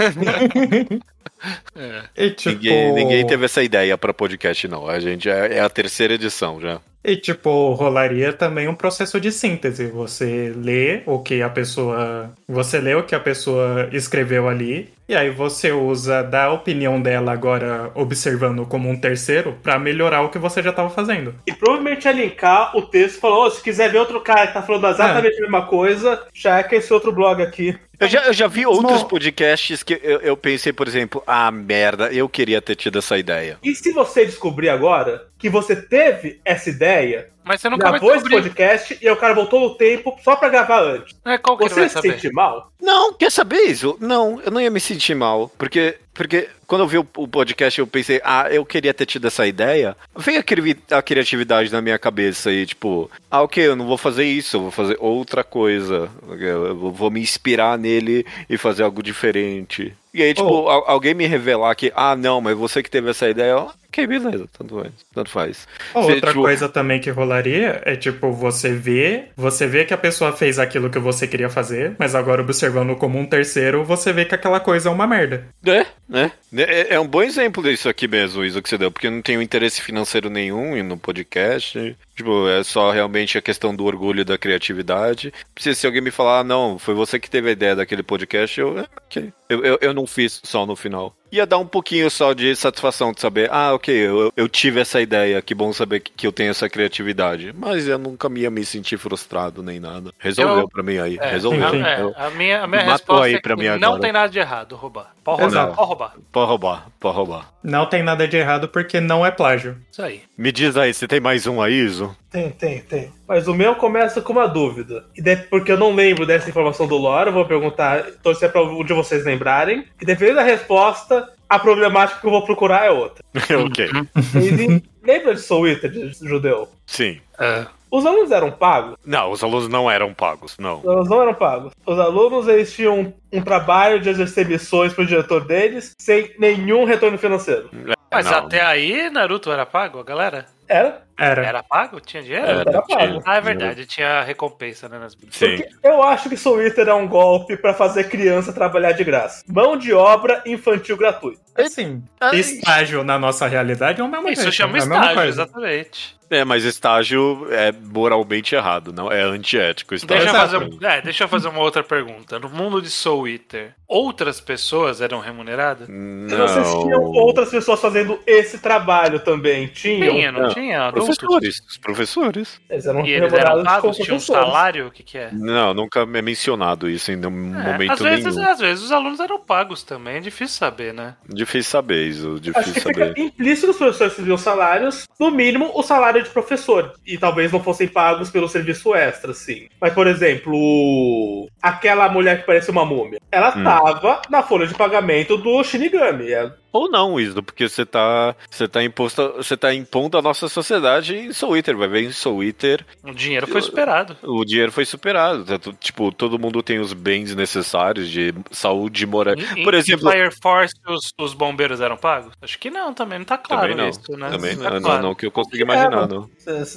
E tipo. Ninguém, ninguém teve essa ideia pra podcast, não. A gente é, é a terceira edição já. E, tipo, rolaria também um processo de síntese. Você lê o que a pessoa. Você lê o que a pessoa escreveu ali. E aí você usa da opinião dela agora, observando como um terceiro, pra melhorar o que você já tava fazendo. E provavelmente linkar o texto e falar, ô, se quiser ver outro cara que tá falando exatamente a mesma coisa, já é que esse outro blog aqui. Eu já, eu já vi outros podcasts que eu, eu pensei, por exemplo, ah, merda, eu queria ter tido essa ideia. E se você descobrir agora que você teve essa ideia, Mas você vai gravou esse podcast e aí o cara voltou no tempo só pra gravar antes. É, como que ele Você se sente mal? Não, quer saber isso? Não, eu não ia me sentir mal. Porque, porque quando eu vi o, podcast, eu pensei, ah, eu queria ter tido essa ideia. Veio a, cri- a criatividade na minha cabeça e, tipo, ah, ok, eu não vou fazer isso, eu vou fazer outra coisa. Eu vou me inspirar nele e fazer algo diferente. E aí, tipo, Oh. al- alguém me revelar que, ah, não, mas você que teve essa ideia, ó, ok, beleza, tanto faz. Tanto faz. Você, Outra tipo, coisa também que rolaria é tipo, você vê, você vê que a pessoa fez aquilo que você queria fazer, mas agora observando como um terceiro, você vê que aquela coisa é uma merda. É, né? É, é um bom exemplo disso aqui mesmo, isso que você deu, porque eu não tenho interesse financeiro nenhum no podcast. Tipo, é só realmente a questão do orgulho e da criatividade. Se, se alguém me falar, ah, não, foi você que teve a ideia daquele podcast, eu, é, ok. Eu, eu, eu não fiz só no final. Ia dar um pouquinho só de satisfação de saber, ah, ok, eu, eu tive essa ideia, que bom saber que, que eu tenho essa criatividade. Mas eu nunca ia me sentir frustrado nem nada. Resolveu Eu- pra mim aí, É, resolveu. é, Eu- a minha, a minha resposta aí é pra que mim não agora. tem nada de errado roubar. Pode roubar, pode roubar. Pode roubar, pode roubar. Não tem nada de errado porque não é plágio. Isso aí. Me diz aí, você tem mais um aí, Iso? Tem, tem, tem. Mas o meu começa com uma dúvida. E de- porque eu não lembro dessa informação do lore, eu vou perguntar, torcer pra um de vocês lembrarem. E dependendo da resposta, a problemática que eu vou procurar é outra. ok. Ele- Lembra de Soul Eater, de judeu? Sim. É. Os alunos eram pagos? Não, os alunos não eram pagos, não. Os alunos não eram pagos. Os alunos eles tinham um, um trabalho de exercer missões pro diretor deles sem nenhum retorno financeiro. Mas Não. até aí, Naruto era pago, a galera? Era? Era. Era pago? Tinha dinheiro? Era, Era pago. tinha. Ah, é verdade, tinha recompensa, né? Nas... Sim. Porque eu acho que Soul Eater é um golpe pra fazer criança trabalhar de graça. Mão de obra infantil gratuita. Assim, estágio na nossa realidade é o mesmo Isso jeito, chama é estágio, coisa. exatamente. É, mas estágio é moralmente errado, não é antiético. Estágio. Deixa eu, Exato. fazer, um- é, deixa eu fazer uma outra pergunta. No mundo de Soul Eater, outras pessoas eram remuneradas? Vocês tinham Não. outras pessoas fazendo esse trabalho também. Tinham. Tinha, não, Não. tinha? Adultos? Professores, os professores. Eles eram E eles eram pagos? como Tinha um salário? O que que é? Não, nunca é mencionado isso em nenhum É, momento às, vezes, nenhum. às vezes os alunos eram pagos também, é difícil saber, né? Difícil saber isso, Acho difícil que saber. fica implícito que os professores recebiam salários, no mínimo o salário de professor. E talvez não fossem pagos pelo serviço extra, sim. Mas, por exemplo, aquela mulher que parece uma múmia. Ela Hum. tava na folha de pagamento do Shinigami. É- Ou não, Isdo, porque você tá, você tá imposto, você tá impondo a nossa sociedade em Soul Eater. Vai ver em Soul Eater, O dinheiro foi superado. o dinheiro foi superado. Tanto, Tipo, todo mundo tem os bens necessários de saúde e moradia. Em- Por em exemplo, Fire Force, os, os bombeiros eram pagos? Acho que não, também não tá claro também não. isso, né? Também tá não, claro. não que eu consiga imaginar, não.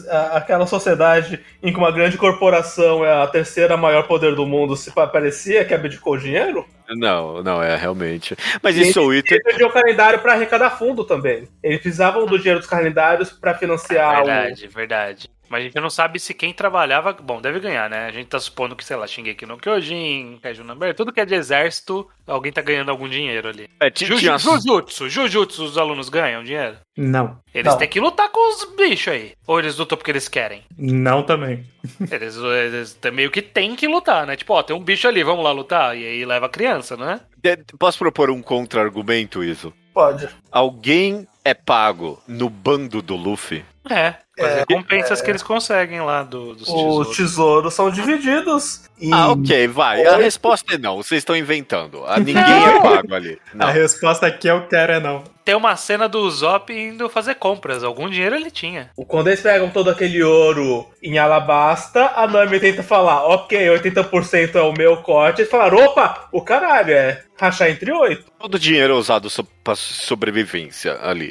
A- Aquela sociedade em que uma grande corporação é a terceira maior poder do mundo se pa- parecia que abdicou dinheiro? Não, não, é realmente. Mas E em Soul Eater. Eles perdiam o calendário para arrecadar fundo também. Eles precisavam do dinheiro dos calendários para financiar o. Verdade, verdade. Mas a gente não sabe se quem trabalhava. Bom, deve ganhar, né? A gente tá supondo que, sei lá, Shingeki no Kyojin, Kaiju Number, tudo que é de exército, alguém tá ganhando algum dinheiro ali. É, Jujutsu, Jujutsu, os alunos ganham dinheiro? Não. Eles Não. têm que lutar com os bichos aí. Ou eles lutam porque eles querem? Não também. Eles, eles meio que tem que lutar, né? Tipo, ó, tem um bicho ali, vamos lá lutar. E aí leva a criança, não é? de- Posso propor um contra-argumento, isso? Pode. Alguém é pago no bando do Luffy? É. As É, recompensas que eles conseguem lá do, dos Os tesouros. tesouros são divididos. E Ah, ok, vai. A resposta é não. Vocês estão inventando. Ah, ninguém é pago ali. Não. A resposta aqui eu quero é não. Tem uma cena do Zop indo fazer compras. Algum dinheiro ele tinha. quando eles pegam todo aquele ouro em Alabasta, a Nami tenta falar: ok, 80% é o meu corte. Eles falaram: opa, o caralho, é rachar entre oito. Todo dinheiro é usado so para sobrevivência ali.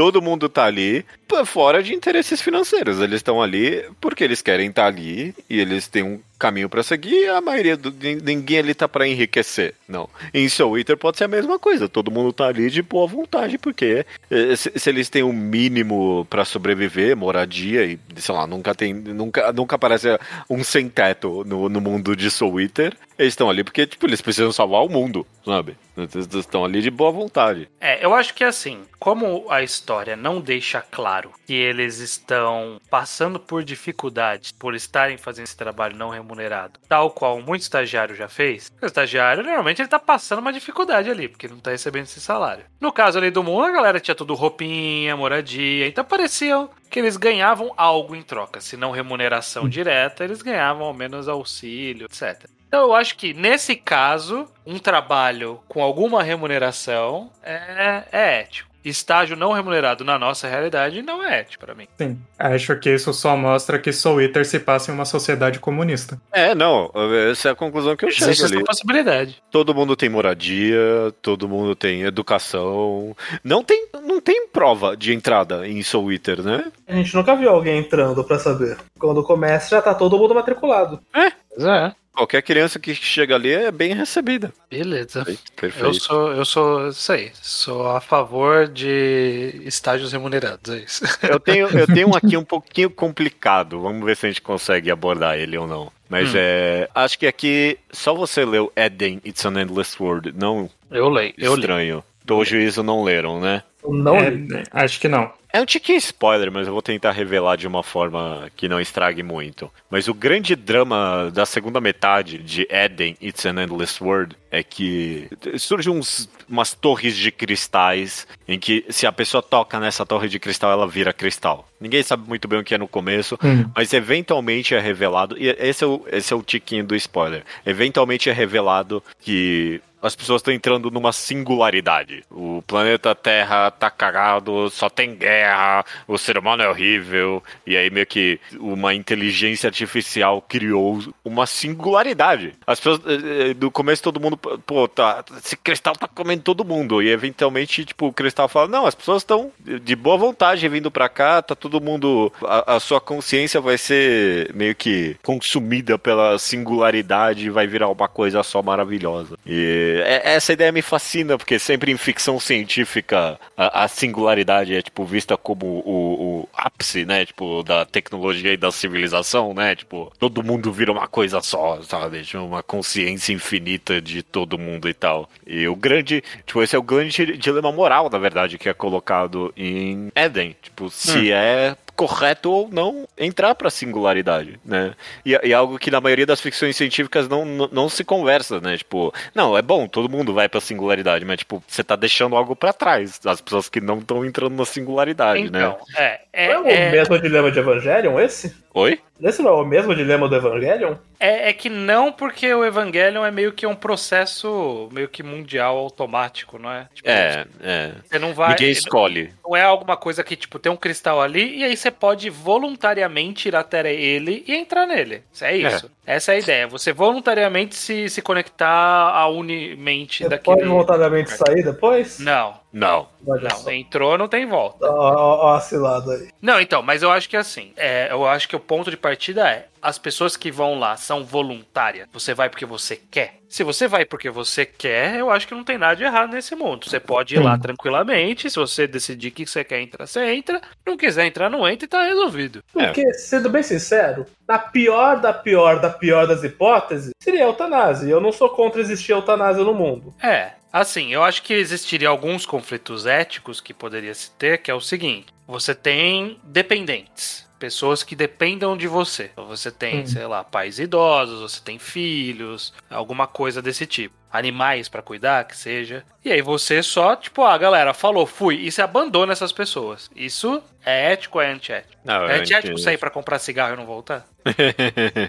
Todo mundo tá ali fora de interesses financeiros. Eles estão ali porque eles querem estar ali e eles têm um caminho pra seguir. A maioria do nin- ninguém ali tá pra enriquecer. Não. Em Soul Eater pode ser a mesma coisa. Todo mundo tá ali de boa vontade porque eh, se, se eles têm um mínimo pra sobreviver, moradia e sei lá, nunca tem nunca nunca aparece um sem teto no, no mundo de Soul Eater. Eles estão ali porque tipo eles precisam salvar o mundo, sabe? Eles estão ali de boa vontade. É, eu acho que assim, como a história não deixa claro que eles estão passando por dificuldades por estarem fazendo esse trabalho não remunerado, tal qual muito estagiário já fez, o estagiário normalmente ele tá passando uma dificuldade ali, porque não tá recebendo esse salário. No caso ali do mundo, a galera tinha tudo roupinha, moradia, então parecia que eles ganhavam algo em troca, se não remuneração direta, eles ganhavam ao menos auxílio, etc. Então eu acho que nesse caso, um trabalho com alguma remuneração é, é ético. Estágio não remunerado na nossa realidade não é ético pra mim. Sim. Acho que isso só mostra que Soul Eater se passa em uma sociedade comunista. É, não, essa é a conclusão que eu chego Existe ali. essa possibilidade. Todo mundo tem moradia, todo mundo tem educação. Não tem, não tem prova de entrada em Soul Eater, né? A gente nunca viu alguém entrando pra saber. Quando começa, já tá todo mundo matriculado. Pois é. Qualquer criança que chega ali é bem recebida. Beleza. Perfeito. Eu sou, eu sou, isso aí, sou a favor de estágios remunerados, é isso. Eu tenho, eu tenho um aqui um pouquinho complicado. Vamos ver se a gente consegue abordar ele ou não. Mas Hum. é. Acho que aqui só você leu Eden, It's an Endless World. Não Eu leio, eu li. estranho. Do juízo não leram, né? Não É, li. acho que não. É um tiquinho spoiler, mas eu vou tentar revelar de uma forma que não estrague muito. Mas o grande drama da segunda metade de Eden, It's an Endless World, é que surgem uns, umas torres de cristais em que se a pessoa toca nessa torre de cristal, ela vira cristal. Ninguém sabe muito bem o que é no começo, Hum. mas eventualmente é revelado, e esse é o, esse é o tiquinho do spoiler. Eventualmente é revelado que as pessoas estão entrando numa singularidade. O planeta Terra tá cagado, só tem guerra, o ser humano é horrível, e aí meio que uma inteligência artificial criou uma singularidade. As pessoas, eh, eh, do começo todo mundo, pô, tá, esse cristal tá comendo todo mundo, e eventualmente, tipo, o cristal fala, não, as pessoas estão de boa vontade vindo pra cá, tá todo mundo, a, a sua consciência vai ser meio que consumida pela singularidade e vai virar uma coisa só maravilhosa. E essa ideia me fascina, porque sempre em ficção científica a, a singularidade é, tipo, vista como o, o ápice, né, tipo, da tecnologia e da civilização, né, tipo, todo mundo vira uma coisa só, sabe, tipo, uma consciência infinita de todo mundo e tal. E o grande, tipo, esse é o grande dilema moral, na verdade, que é colocado em Eden, tipo, se é correto ou não entrar pra singularidade, né? E, e algo que na maioria das ficções científicas não, não, não se conversa, né? Tipo, não, é bom, todo mundo vai pra singularidade, mas tipo, você tá deixando algo pra trás, as pessoas que não estão entrando na singularidade, Então, né? é, Não é o é, é, mesmo dilema de Evangelion esse? Oi? Esse não é o mesmo dilema do Evangelion? É, é que não, porque o Evangelion é meio que um processo meio que mundial automático, não é? Tipo, É, é. Você não vai. Ninguém escolhe. Não é alguma coisa que, tipo, tem um cristal ali e aí você pode voluntariamente ir até ele e entrar nele. É isso. Essa é a ideia. Você voluntariamente se, se conectar à unimente Você daquele. pode voluntariamente sair depois? Não, Não. Não. só. Entrou, não tem volta. Ó, ó, cilada aí. Não, então, mas eu acho que assim, é, eu acho que o ponto de partida é as pessoas que vão lá são voluntárias. Você vai porque você quer. Se você vai porque você quer, eu acho que não tem nada de errado nesse mundo. Você pode ir lá tranquilamente. Se você decidir que você quer entrar, você entra. Não quiser entrar, não entra e tá resolvido. Porque, sendo bem sincero, na pior da pior da pior das hipóteses, seria a eutanásia. Eu não sou contra existir eutanásia no mundo. É, assim, eu acho que existiria alguns conflitos éticos que poderia se ter, que é o seguinte: você tem dependentes. Pessoas que dependam de você. Então, Você tem, Hum. sei lá, pais idosos, você tem filhos, alguma coisa desse tipo. Animais pra cuidar, que seja. E aí você só, tipo, ah, galera, falou, fui. E você abandona essas pessoas. Isso é ético ou é antiético? Não, É antiético anti- sair pra comprar cigarro e não voltar?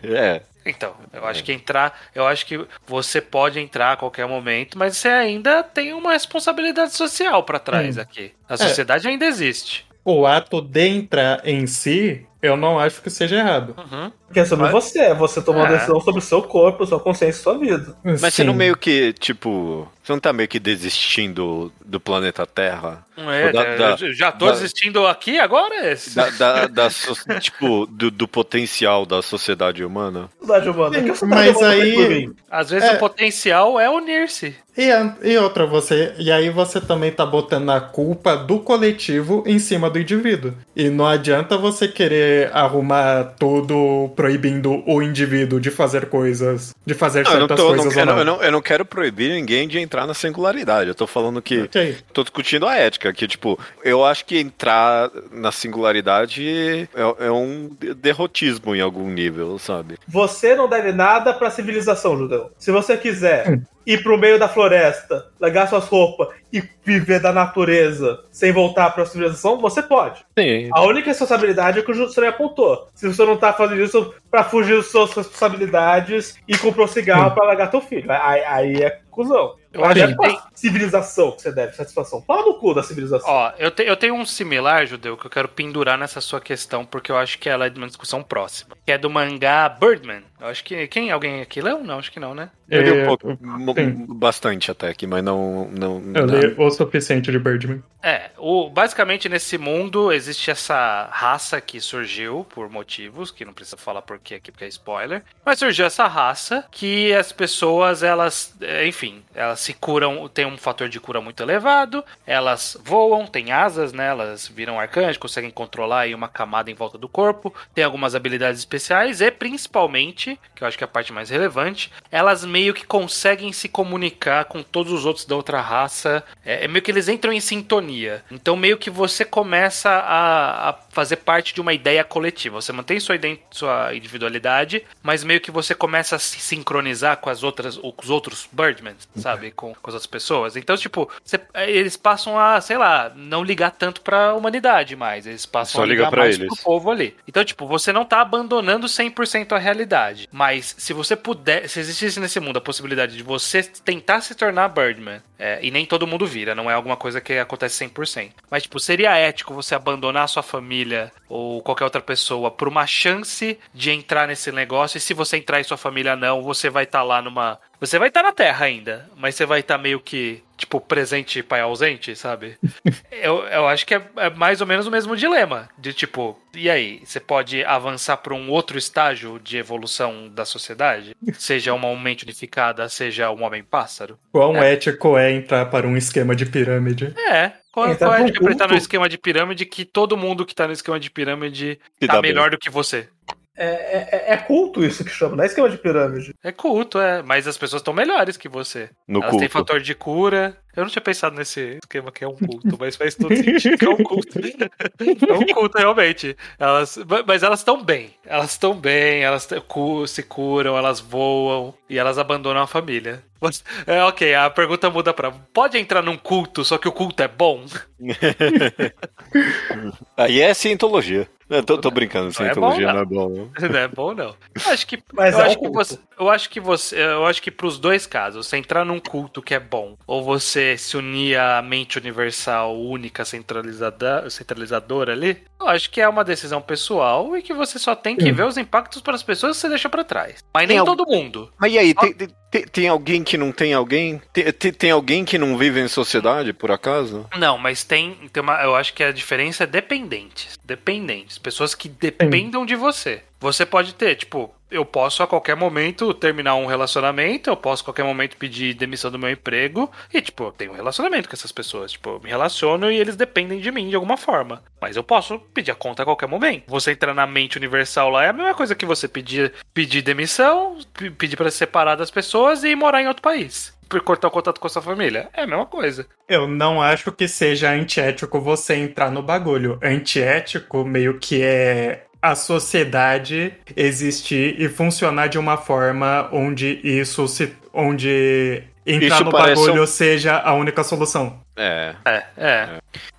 é. Então, eu acho que entrar, eu acho que você pode entrar a qualquer momento, mas você ainda tem uma responsabilidade social pra trás Hum. aqui. A sociedade ainda existe. O ato de entrar em si, eu não acho que seja errado. Uhum. Porque é sobre Mas- você, é você tomar uma É. decisão sobre o seu corpo, sua consciência e sua vida. Mas você Sim. não meio que, tipo. Você não tá meio que desistindo do planeta Terra? É, Da- eu da- já tô da- assistindo aqui agora. Esse. Da, da- da so- tipo, do, do potencial da sociedade humana? Verdade humana. é que eu sou Mas humana aí-. Às vezes É. o potencial é unir-se. E, e outra, você. E aí você também tá botando a culpa do coletivo em cima do indivíduo. E não adianta você querer arrumar tudo proibindo o indivíduo de fazer coisas. De fazer Não, eu não, certas tô, não, coisas eu, ou não, não. eu, não, eu não quero proibir ninguém de entrar na singularidade. Eu tô falando que. Ok. Tô discutindo a ética, que, tipo, eu acho que entrar na singularidade é, é um derrotismo em algum nível, sabe? Você não deve nada pra civilização, judeu. Se você quiser ir pro meio da floresta, largar suas roupas e viver da natureza sem voltar pra civilização, você pode. Sim. A única responsabilidade é que o Apontou. Se você não tá fazendo isso pra fugir das suas responsabilidades e comprou cigarro pra largar teu filho, aí, aí é cuzão. Eu acho é que pra tem- civilização que você deve, satisfação. Fala no cu da civilização. Ó, eu, te- eu tenho um similar, Judeu, que eu quero pendurar nessa sua questão, porque eu acho que ela é de uma discussão próxima. Que é do mangá Birdman. Eu acho que. Quem? Alguém aqui leu? Não, acho que não, né? Eu li um É, pouco, sim. bastante até aqui, mas não. não Eu não- li o suficiente de Birdman. É, o, basicamente nesse mundo existe essa raça que surgiu por motivos, que não precisa falar por quê aqui porque é spoiler, mas surgiu essa raça que as pessoas, elas, é, enfim, elas se curam, tem um fator de cura muito elevado, elas voam, têm asas, né, elas viram arcanjos, conseguem controlar aí uma camada em volta do corpo, tem algumas habilidades especiais e principalmente, que eu acho que é a parte mais relevante, elas meio que conseguem se comunicar com todos os outros da outra raça, é, é meio que eles entram em sintonia. Então, meio que você começa a, a fazer parte de uma ideia coletiva. Você mantém sua, sua individualidade, mas meio que você começa a se sincronizar com as outras, com os outros Birdmen, sabe? Com, com as outras pessoas. Então, tipo, você- eles passam a, sei lá, não ligar tanto pra humanidade mais. Eles passam Só a liga ligar pra mais eles. pro povo ali. Então, tipo, você não tá abandonando 100% a realidade. Mas se você puder, se existisse nesse mundo a possibilidade de você tentar se tornar Birdman, é, e nem todo mundo vira, não é alguma coisa que acontece 100%. Mas, tipo, seria ético você abandonar sua família ou qualquer outra pessoa por uma chance de entrar nesse negócio. E se você entrar e sua família não, você vai estar lá numa. Você vai estar na Terra ainda, mas você vai estar meio que, tipo, presente pai ausente, sabe? eu, eu acho que é, é mais ou menos o mesmo dilema. De tipo, e aí? Você pode avançar para um outro estágio de evolução da sociedade? Seja uma mente unificada, seja um homem-pássaro? Quão ético é entrar para um esquema de pirâmide? É. Qual, Então, qual é pro de no esquema de pirâmide que todo mundo que tá no esquema de pirâmide Se tá dá bem. melhor do que você? É, é- é culto isso que chama, não é esquema de pirâmide. É culto, é. Mas as pessoas estão melhores que você. No Elas têm culto. fator de cura. Eu não tinha pensado nesse esquema que é um culto, mas faz todo sentido que é um culto. É um culto, realmente. Elas, mas elas estão bem. Elas estão bem, elas se curam, elas voam e elas abandonam a família. Mas- É, ok, a pergunta muda pra. Pode entrar num culto, só que o culto é bom? Aí é cientologia. Eu tô, tô brincando, Não é cientologia bom, não é bom. não. Não é bom, não. Eu acho que, Mas eu, é um acho que você, eu acho que você. Eu acho que pros dois casos, você entrar num culto que é bom, ou você se unir à mente universal única centralizada, centralizadora ali, eu acho que é uma decisão pessoal e que você só tem que ver os impactos para as pessoas que você deixa pra trás. Mas nem Tem todo mundo. Mas e aí, tem, tem, tem alguém que não tem alguém? Tem, tem, tem alguém que não vive em sociedade, por acaso? Não, mas tem, tem uma. Eu acho que a diferença é dependentes. Dependentes. Pessoas que dependam de você. Você pode ter, tipo, eu posso a qualquer momento terminar um relacionamento, eu posso a qualquer momento pedir demissão do meu emprego, e, tipo, eu tenho um relacionamento com essas pessoas. Tipo, eu me relaciono e eles dependem de mim de alguma forma. Mas eu posso pedir a conta a qualquer momento. Você entrar na mente universal lá é a mesma coisa que você pedir, pedir demissão, pe- pedir pra se separar das pessoas e morar em outro país. Por cortar o contato com a sua família. É a mesma coisa. Eu não acho que seja antiético você entrar no bagulho. Antiético meio que é a sociedade existir e funcionar de uma forma onde isso se. onde entrar Isso no bagulho um- seja a única solução. É, É, é.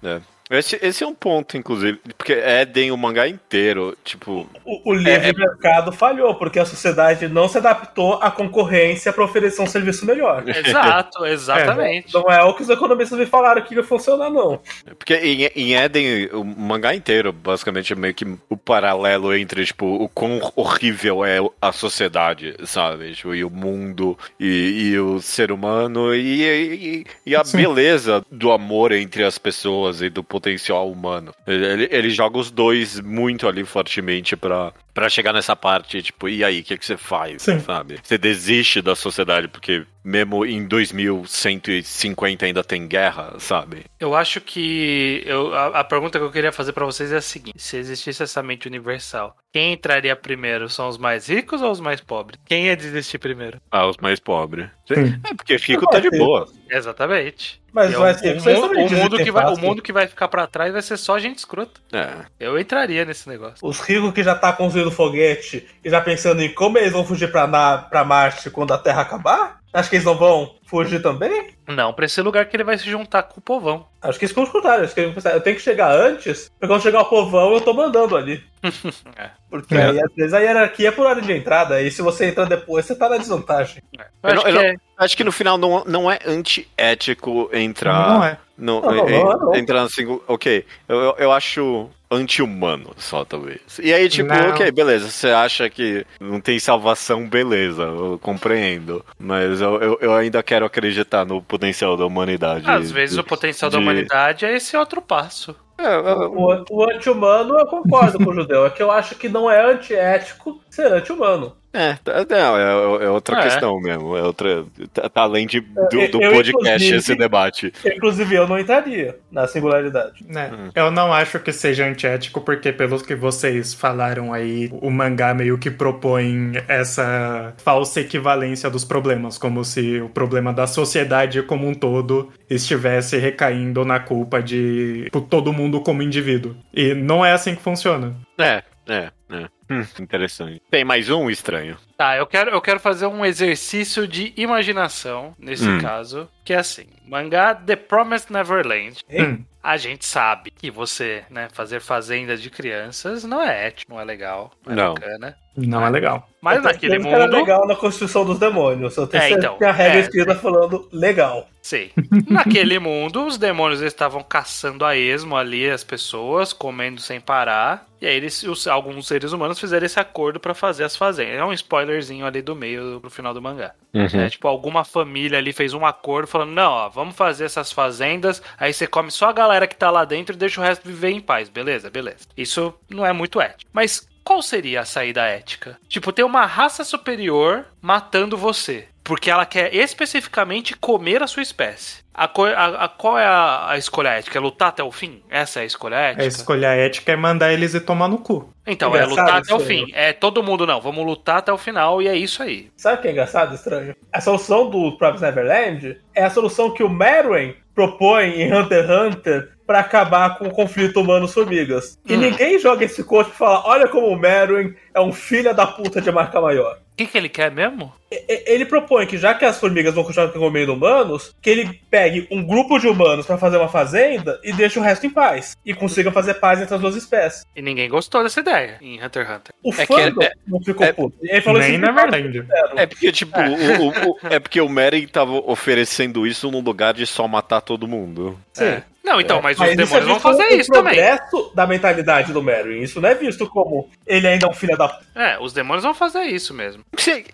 é. Esse, esse é um ponto, inclusive, porque Eden, o mangá inteiro, tipo, O, o livre mercado falhou, porque a sociedade não se adaptou à concorrência para oferecer um serviço melhor. Exato, exatamente. Não é o que os economistas me falaram que ia funcionar, não. Porque em, em Eden, o mangá inteiro, basicamente, é meio que o paralelo entre, tipo, o quão horrível é a sociedade, sabe? Tipo, e o mundo, e, e o ser humano, e, e, e a Sim. beleza do amor entre as pessoas e do potencial humano. Ele, ele joga os dois muito ali fortemente pra, pra chegar nessa parte, tipo, e aí, o que, que você faz, Sim. sabe? Você desiste da sociedade, porque mesmo em 2150 ainda tem guerra, sabe? Eu acho que eu, a, a pergunta que eu queria fazer pra vocês é a seguinte: se existisse essa mente universal, quem entraria primeiro? São os mais ricos ou os mais pobres? Quem ia desistir primeiro? Ah, os mais pobres. Sim. É, porque rico tá de boa. Exatamente. Mas E é vai o, ser- o, vocês mundo, também o mundo que vai, o mundo que vai ficar pra trás vai ser só gente escrota. É. Eu entraria nesse negócio. Os ricos que já tá construindo foguete e já pensando em como eles vão fugir pra, na, pra Marte quando a Terra acabar? Acho que eles não vão fugir também? Não, pra esse lugar que ele vai se juntar com o povão. Acho que eles vão escutar. Acho que eles eu tenho que chegar antes, porque quando chegar o povão eu tô mandando ali. É. Porque É. aí, às vezes a hierarquia é por ordem de entrada, e se você entrar depois, você tá na desvantagem. Eu Eu acho não- eu que não- é- Acho que no final não, não é antiético entrar. Não é. No, Não, não, em- não não. Entrar assim. Ok. Eu, eu, eu acho anti-humano, só talvez. E aí, tipo, Não. ok, beleza. Você acha que não tem salvação, beleza. Eu compreendo. Mas eu, eu, eu ainda quero acreditar no potencial da humanidade. Às vezes de- o potencial da de- humanidade é esse outro passo. É, eu- O, o anti-humano eu concordo com o judeu. É que eu acho que não é antiético ser anti-humano. É, tá- não, é, é outra É. questão mesmo. É outra. Tá, tá além de, do, Eu- do eu, podcast esse debate. Inclusive, eu não entraria na singularidade. Né? Hum. Eu não acho que seja antiético, porque pelos que vocês falaram aí, o mangá meio que propõe essa falsa equivalência dos problemas, como se o problema da sociedade como um todo estivesse recaindo na culpa de tipo, todo mundo como indivíduo. E não é assim que funciona. É, é, é. Hum, interessante. Tem mais um estranho. Tá, eu quero, eu quero fazer um exercício de imaginação, nesse Hum. caso, que é assim, mangá The Promised Neverland. Hum. A gente sabe que você, né, fazer fazenda de crianças não é ético, não é legal, não é Não. bacana. Não é legal. Mas Eu naquele que era mundo, legal na Constituição dos Demônios. Eu tenho É, então, que a regra é. escrita falando legal. sim. Naquele mundo, os demônios estavam caçando a esmo ali as pessoas, comendo sem parar. E aí eles, os- alguns seres humanos fizeram esse acordo pra fazer as fazendas. É um spoilerzinho ali do meio pro final do mangá. É, tipo, alguma família ali fez um acordo falando: não, ó, vamos fazer essas fazendas, aí você come só a galera que tá lá dentro e deixa o resto viver em paz, beleza? Beleza. Isso não é muito ético. Mas qual seria a saída ética? Tipo, ter uma raça superior matando você. Porque ela quer especificamente comer a sua espécie. A, co- a- a- qual é a, a escolha ética? É lutar até o fim? Essa é a escolha ética? A escolha ética é mandar eles ir tomar no cu. Então, é lutar até o fim. É todo mundo, não. Vamos lutar até o final e é isso aí. Sabe o que é engraçado, estranho? A solução do Promised Neverland é a solução que o Meruem propõe em Hunter x Hunter pra acabar com o conflito humano-formigas. E Hum. ninguém joga esse coach e fala: olha como o Meruem é um filho da puta de marca maior. O que, que ele quer mesmo? Ele propõe que já que as formigas vão continuar comendo humanos, que ele pegue um grupo de humanos pra fazer uma fazenda e deixe o resto em paz. E consiga fazer paz entre as duas espécies. E ninguém gostou dessa ideia em Hunter x Hunter. O É que fandom é- não ficou é- puto. Ele falou Nem assim, Neverland. É porque, tipo, o, o- o- é porque o Meren tava oferecendo isso num lugar de só matar todo mundo. Sim. É. Não, então, mas, os isso é demônios vão fazer isso também. progresso da mentalidade do Meryn. Isso não é visto como ele ainda é um filho da É, os demônios vão fazer isso mesmo. Você,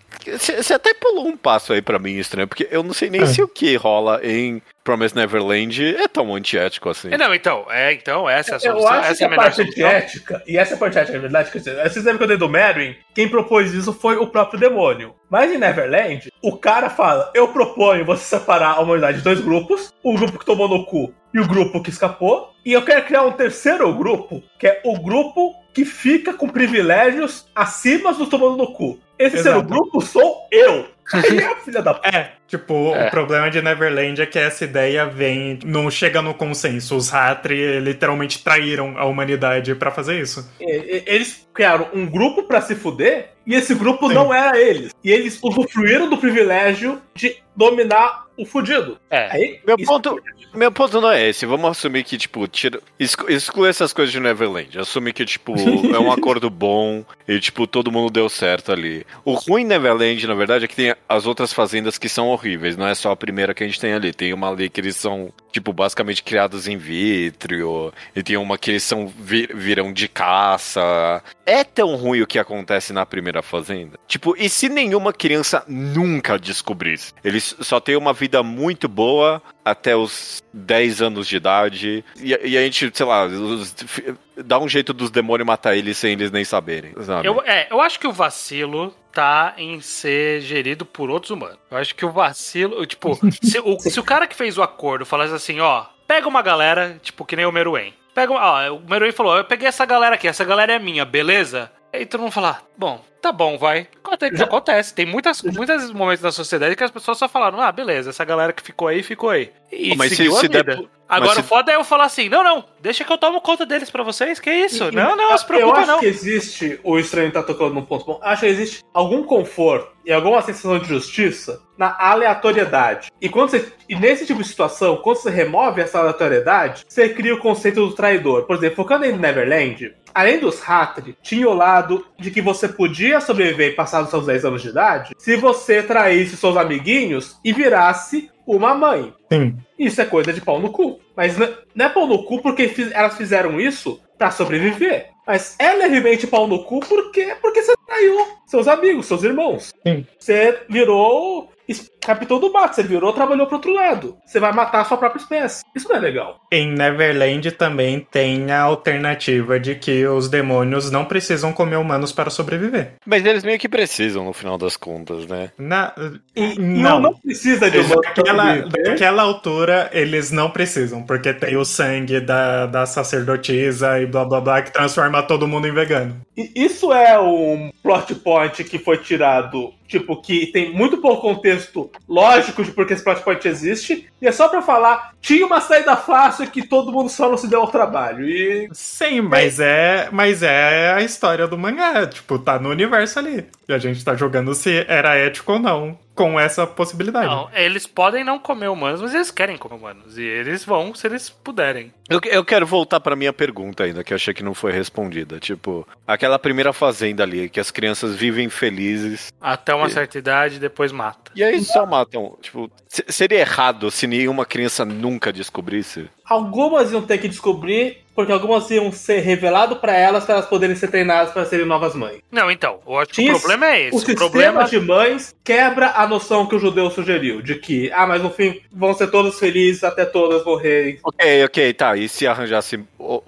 até pulou um passo aí pra mim estranho, porque eu não sei nem É. se o que rola em Promise Neverland é tão antiético assim. É, não, então, é, então, essa é a Eu solução. acho essa que é a parte solução. antiética, e essa é a parte ética, na verdade, quer dizer, vocês lembram que eu dei do Meryn? Quem propôs isso foi o próprio demônio. Mas em Neverland, o cara fala: Eu proponho você separar a humanidade em dois grupos, o grupo que tomou no cu e o grupo que escapou, e eu quero criar um terceiro grupo, que é o grupo que fica com privilégios acima dos tomando no cu. Esse terceiro grupo sou eu. Aí é a filha da. É, tipo, É. o problema de Neverland é que essa ideia vem. não chega no consenso. Os Hatri literalmente traíram a humanidade pra fazer isso. E- e- Eles criaram um grupo pra se fuder e esse grupo Sim. não era eles. E eles usufruíram do privilégio de dominar o fudido. É. Aí, Meu isso- ponto, meu ponto não é esse. Vamos assumir que, tipo, tira, exclu- exclui essas coisas de Neverland. Assume que, tipo, é um acordo bom e, tipo, todo mundo deu certo ali. O ruim em Neverland, na verdade, é que tem as outras fazendas que são horríveis. Não é só a primeira que a gente tem ali. Tem uma ali que eles são, tipo, basicamente criados em vitro. E tem uma que eles são vi- viram de caça. É tão ruim o que acontece na primeira fazenda? Tipo, e se nenhuma criança nunca descobrisse? Eles só têm uma vida muito boa até os 10 anos de idade. E, e a gente, sei lá, os- dá um jeito dos demônios matar eles sem eles nem saberem, sabe? Eu, é, eu acho que o vacilo tá em ser gerido por outros humanos. Eu acho que o vacilo, tipo, se o, se o cara que fez o acordo falasse assim, ó, pega uma galera, tipo, que nem o Meruem. Pega, uma- ó, o Meruem falou, eu peguei essa galera aqui, essa galera é minha, beleza? Aí todo mundo fala, bom, tá bom, vai. Acontece, acontece. Tem muitas, muitos momentos na sociedade que as pessoas só falaram, ah, beleza, essa galera que ficou aí, ficou aí. E Mas se- seguiu se a vida. der pro- Agora o se- foda é eu falar assim, não, não, deixa que eu tomo conta deles pra vocês, que isso? E- não, não, se Eu preocupa acho não. que existe, o estranho tá tocando num ponto bom, acho que existe algum conforto e alguma sensação de justiça na aleatoriedade. E, quando você, e nesse tipo de situação, quando você remove essa aleatoriedade, você cria o conceito do traidor. Por exemplo, focando em Neverland, além dos Hatri, tinha o lado de que você podia sobreviver passados seus 10 anos de idade se você traísse seus amiguinhos e virasse uma mãe. Sim. Isso é coisa de pau no cu. Mas não é pau no cu porque elas fizeram isso pra sobreviver. Mas é levemente pau no cu porque, porque você traiu seus amigos, seus irmãos. Sim. Você virou capitão do mato, você virou trabalhou pro outro lado. Você vai matar a sua própria espécie. Isso não é legal. Em Neverland também tem a alternativa de que os demônios não precisam comer humanos para sobreviver. Mas eles meio que precisam, no final das contas, né? Na, E, Não. não. não precisa de uma daquela, daquela altura, eles não precisam, porque tem o sangue da, da sacerdotisa e blá blá blá que transforma todo mundo em vegano. E Isso é um plot point que foi tirado, tipo, que tem muito pouco contexto lógico de porque esse plot point existe, e é só pra falar, tinha uma saída fácil que todo mundo só não se deu ao trabalho. E Sim, mas é, mas é a história do mangá, tipo, tá no universo ali. E a gente tá jogando se era ético ou não com essa possibilidade. Não, eles podem não comer humanos, mas eles querem comer humanos. E eles vão se eles puderem. Eu, eu quero voltar pra minha pergunta ainda, que eu achei que não foi respondida. Tipo, aquela primeira fazenda ali, que as crianças vivem felizes Até uma E- certa idade e depois mata. e aí só matam. Tipo, se- seria errado se nenhuma criança nunca descobrisse? Algumas iam ter que descobrir, porque algumas iam ser revelado pra elas para elas poderem ser treinadas para serem novas mães. Não, então, eu acho que Tinha o problema é esse. O O, sistema problema. de mães quebra a noção que o judeu sugeriu, de que, ah, mas no fim vão ser todos felizes até todas morrerem. Ok, ok, tá. E se arranjasse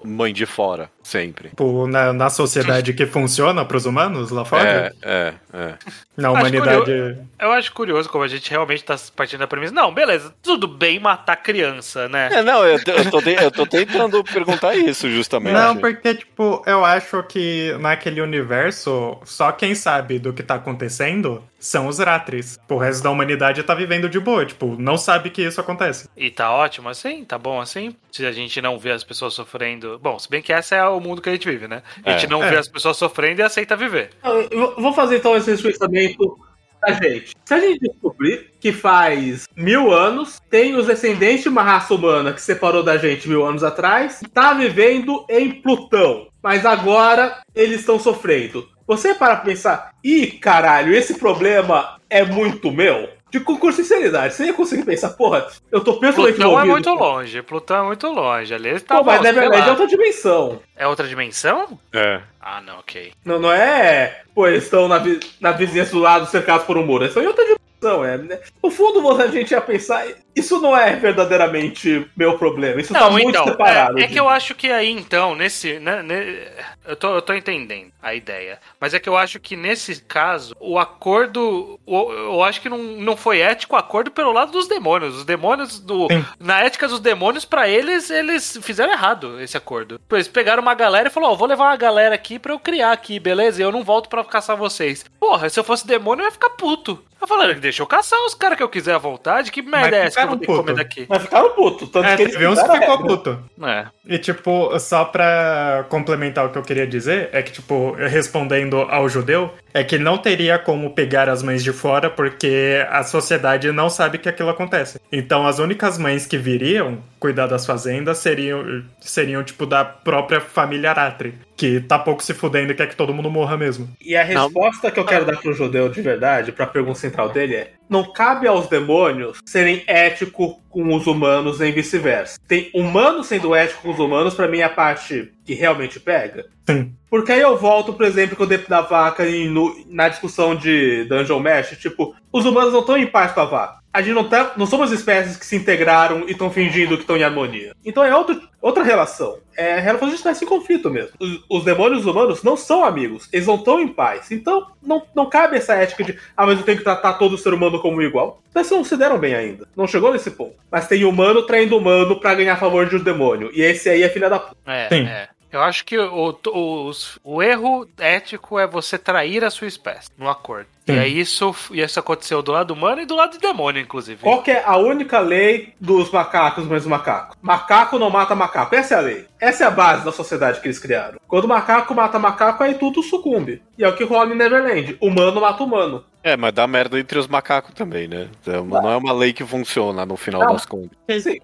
mãe de fora? Sempre. Tipo, na, na sociedade que funciona pros humanos lá fora, É, é, é. na Acho humanidade. Eu acho curioso como a gente realmente tá partindo da premissa. Não, beleza, tudo bem matar criança, né? É, não, eu, eu, tô, eu tô tentando perguntar isso, justamente. Não, porque, tipo, eu acho que naquele universo, só quem sabe do que tá acontecendo são os Ratris. O resto da humanidade tá vivendo de boa, tipo, não sabe que isso acontece. E tá ótimo assim? Tá bom assim? Se a gente não vê as pessoas sofrendo. Bom, se bem que esse é o mundo que a gente vive, né? A gente É. não É. vê as pessoas sofrendo e aceita viver. Eu vou fazer então esse pensamento da gente. Se a gente descobrir que faz mil anos, tem os descendentes de uma raça humana que separou da gente mil anos atrás, tá vivendo em Plutão, mas agora eles estão sofrendo. Você para pra pensar, ih, caralho, esse problema é muito meu? De concurso de sinceridade, você ia conseguir pensar, porra, eu tô pessoalmente Plutão é envolvido. muito longe. Plutão é muito longe. Ali ele tá Pô, mas na verdade é outra dimensão. É outra dimensão? É. Ah, não, ok. Não, não é, pô, eles estão na, vi- na vizinhança do lado cercados por um muro. Eles estão em outra dimensão. É, né? No fundo, você- a gente ia pensar, isso não é verdadeiramente meu problema. Isso tá Não, muito então, separado. é, é que eu acho que aí, então, nesse. Né, né, eu, tô, eu tô entendendo a ideia. Mas é que eu acho que nesse caso, o acordo. o- eu acho que não, não foi ético o acordo pelo lado dos demônios. Os demônios do. Sim. Na ética dos demônios, pra eles, eles fizeram errado esse acordo. Eles pegaram uma galera e falaram: Ó, vou levar uma galera aqui pra eu criar aqui, beleza? E eu não volto pra caçar vocês. Porra, se eu fosse demônio, eu ia ficar puto. Eu falei, deixa eu caçar os caras que eu quiser à vontade. Que merda é essa que eu vou ter que comer puto. daqui? Mas ficaram putos. Tanto É, que eles teve uns ficou puto. É. E, tipo, só pra complementar o que eu queria dizer, é que, tipo, respondendo ao judeu, é que não teria como pegar as mães de fora porque a sociedade não sabe que aquilo acontece. Então, as únicas mães que viriam cuidar das fazendas seriam, seriam tipo, da própria família Aratri, que tá pouco se fudendo e quer que todo mundo morra mesmo. E a resposta que eu quero dar pro judeu de verdade, pra pergunta central dele é: não cabe aos demônios serem éticos com os humanos nem vice-versa. Tem humanos sendo ético com os humanos, pra mim é a parte que realmente pega. Sim. Porque aí eu volto, por exemplo, com o Depo da Vaca e no- na discussão de Dungeon Mesh, tipo, os humanos não estão em paz com a vaca. A gente não, tá, não somos espécies que se integraram e estão fingindo que estão em harmonia. Então é outro, outra relação. É a relação de espécie em conflito mesmo. Os, os demônios os humanos não são amigos, eles não estão em paz. Então não, não cabe essa ética de, ah, mas eu tenho que tratar todo ser humano como igual. Vocês não se deram bem ainda. Não chegou nesse ponto. Mas tem humano traindo humano pra ganhar favor de um demônio. E esse aí é filha da puta. É, Sim. é. Eu acho que o, o, o erro ético é você trair a sua espécie no acordo. Sim. E aí isso, e isso aconteceu do lado humano e do lado do demônio, inclusive. Qual que é a única lei dos macacos mais macacos? Macaco não mata macaco. Essa é a lei. Essa é a base da sociedade que eles criaram. Quando macaco mata macaco, aí tudo sucumbe. E é o que rola em Neverland. Humano mata humano. É, mas dá merda entre os macacos também, né? Então, Não é uma lei que funciona no final Não. das contas.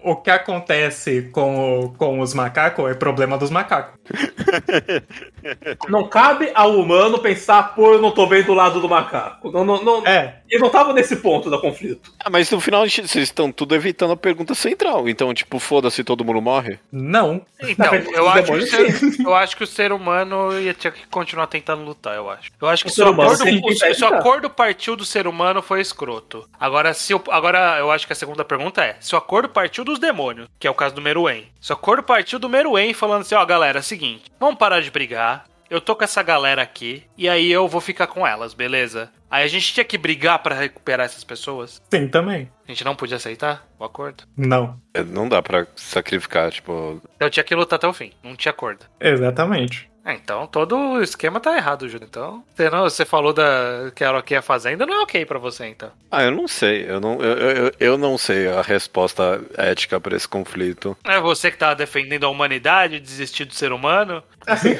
O que acontece com, o- com os macacos é problema dos macacos. Não cabe ao humano pensar, pô, eu não tô vendo o lado do macaco. Não, não, não, É, Eles não estavam nesse ponto da conflito. Ah, mas no final vocês estão tudo evitando a pergunta central. Então, tipo, foda-se, todo mundo morre? não. Então, frente eu acho, que ser, eu acho que o ser humano ia ter que continuar tentando lutar, eu acho. Eu acho que O se o, acordo, se o acordo partiu do ser humano, foi escroto. Agora, se o, agora, eu acho que a segunda pergunta é: se o acordo partiu dos demônios, que é o caso do Meruem. Se o acordo partiu do Meruem falando assim, ó, galera, é o seguinte, vamos parar de brigar. Eu tô com essa galera aqui, e aí eu vou ficar com elas, beleza? Aí a gente tinha que brigar pra recuperar essas pessoas? Sim, também. A gente não podia aceitar o acordo? Não. É, Não dá pra sacrificar, tipo. Eu tinha que lutar até o fim, não tinha acordo. Exatamente. É, então todo o esquema tá errado, Júlio. Então, você, não, você falou da, que era ok a fazenda, não é ok pra você, então. Ah, eu não sei. Eu não, eu, eu, eu não sei a resposta ética pra esse conflito. É você que tá defendendo a humanidade, desistir do ser humano. Assim,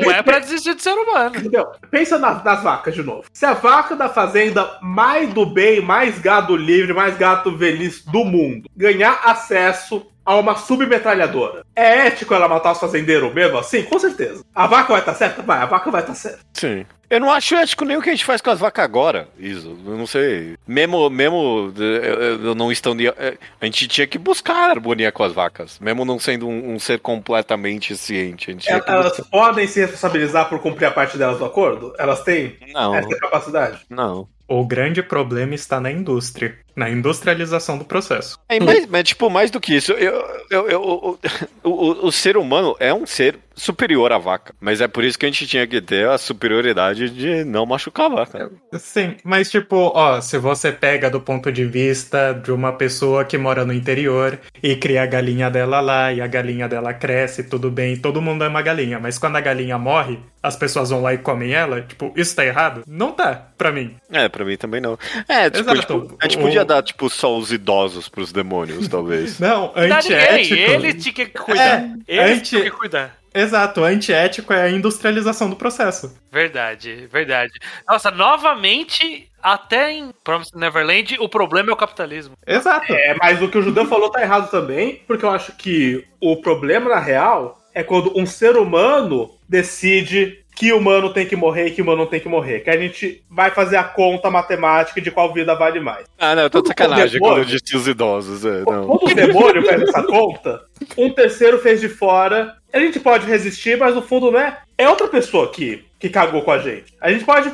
Não é pra desistir do ser humano. entendeu? Pensa nas, nas vacas de novo. Se a vaca da fazenda mais do bem, mais gado livre, mais gato feliz do mundo ganhar acesso a uma submetralhadora, é ético ela matar os fazendeiros mesmo assim? Com certeza. A vaca vai estar certa? Vai, a vaca vai estar certa. Sim. Eu não acho ético nem o que a gente faz com as vacas agora, isso. Eu não sei. Mesmo, mesmo eu, não estando. é, A gente tinha que buscar harmonia com as vacas. Mesmo não sendo um, um ser completamente ciente. Que Elas podem se responsabilizar por cumprir a parte delas do acordo? Elas têm Não, essa capacidade? não. O grande problema está na indústria, na industrialização do processo. É, mas, mas, tipo, mais do que isso, eu, eu, eu- o, o, o ser humano é um ser superior à vaca. Mas é por isso que a gente tinha que ter a superioridade de não machucar a vaca. Sim, mas tipo, ó, se você pega do ponto de vista de uma pessoa que mora no interior e cria a galinha dela lá e a galinha dela cresce, tudo bem, todo mundo ama galinha, mas quando a galinha morre, as pessoas vão lá e comem ela, tipo, isso tá errado? Não tá, pra mim. É, pra mim também não. É, tipo, tipo, a gente O- podia dar, tipo, só os idosos pros demônios, talvez. Não, antiético. ele tinha que cuidar. É, ele anti- tinha que cuidar. Exato, antiético é a industrialização do processo. Verdade, verdade. Nossa, novamente, até em Promised Neverland, o problema é o capitalismo. Exato. É, mas o que o Judeu falou tá errado também, porque eu acho que o problema, na real, é quando um ser humano decide que humano tem que morrer e que humano não tem que morrer. Que a gente vai fazer a conta matemática de qual vida vale mais. Ah, não, eu tô de sacanagem quando eu disse os idosos. É, não. Quando o demônio fez essa conta, um terceiro fez de fora. A gente pode resistir, mas no fundo, né? É outra pessoa que, que cagou com a gente. A gente pode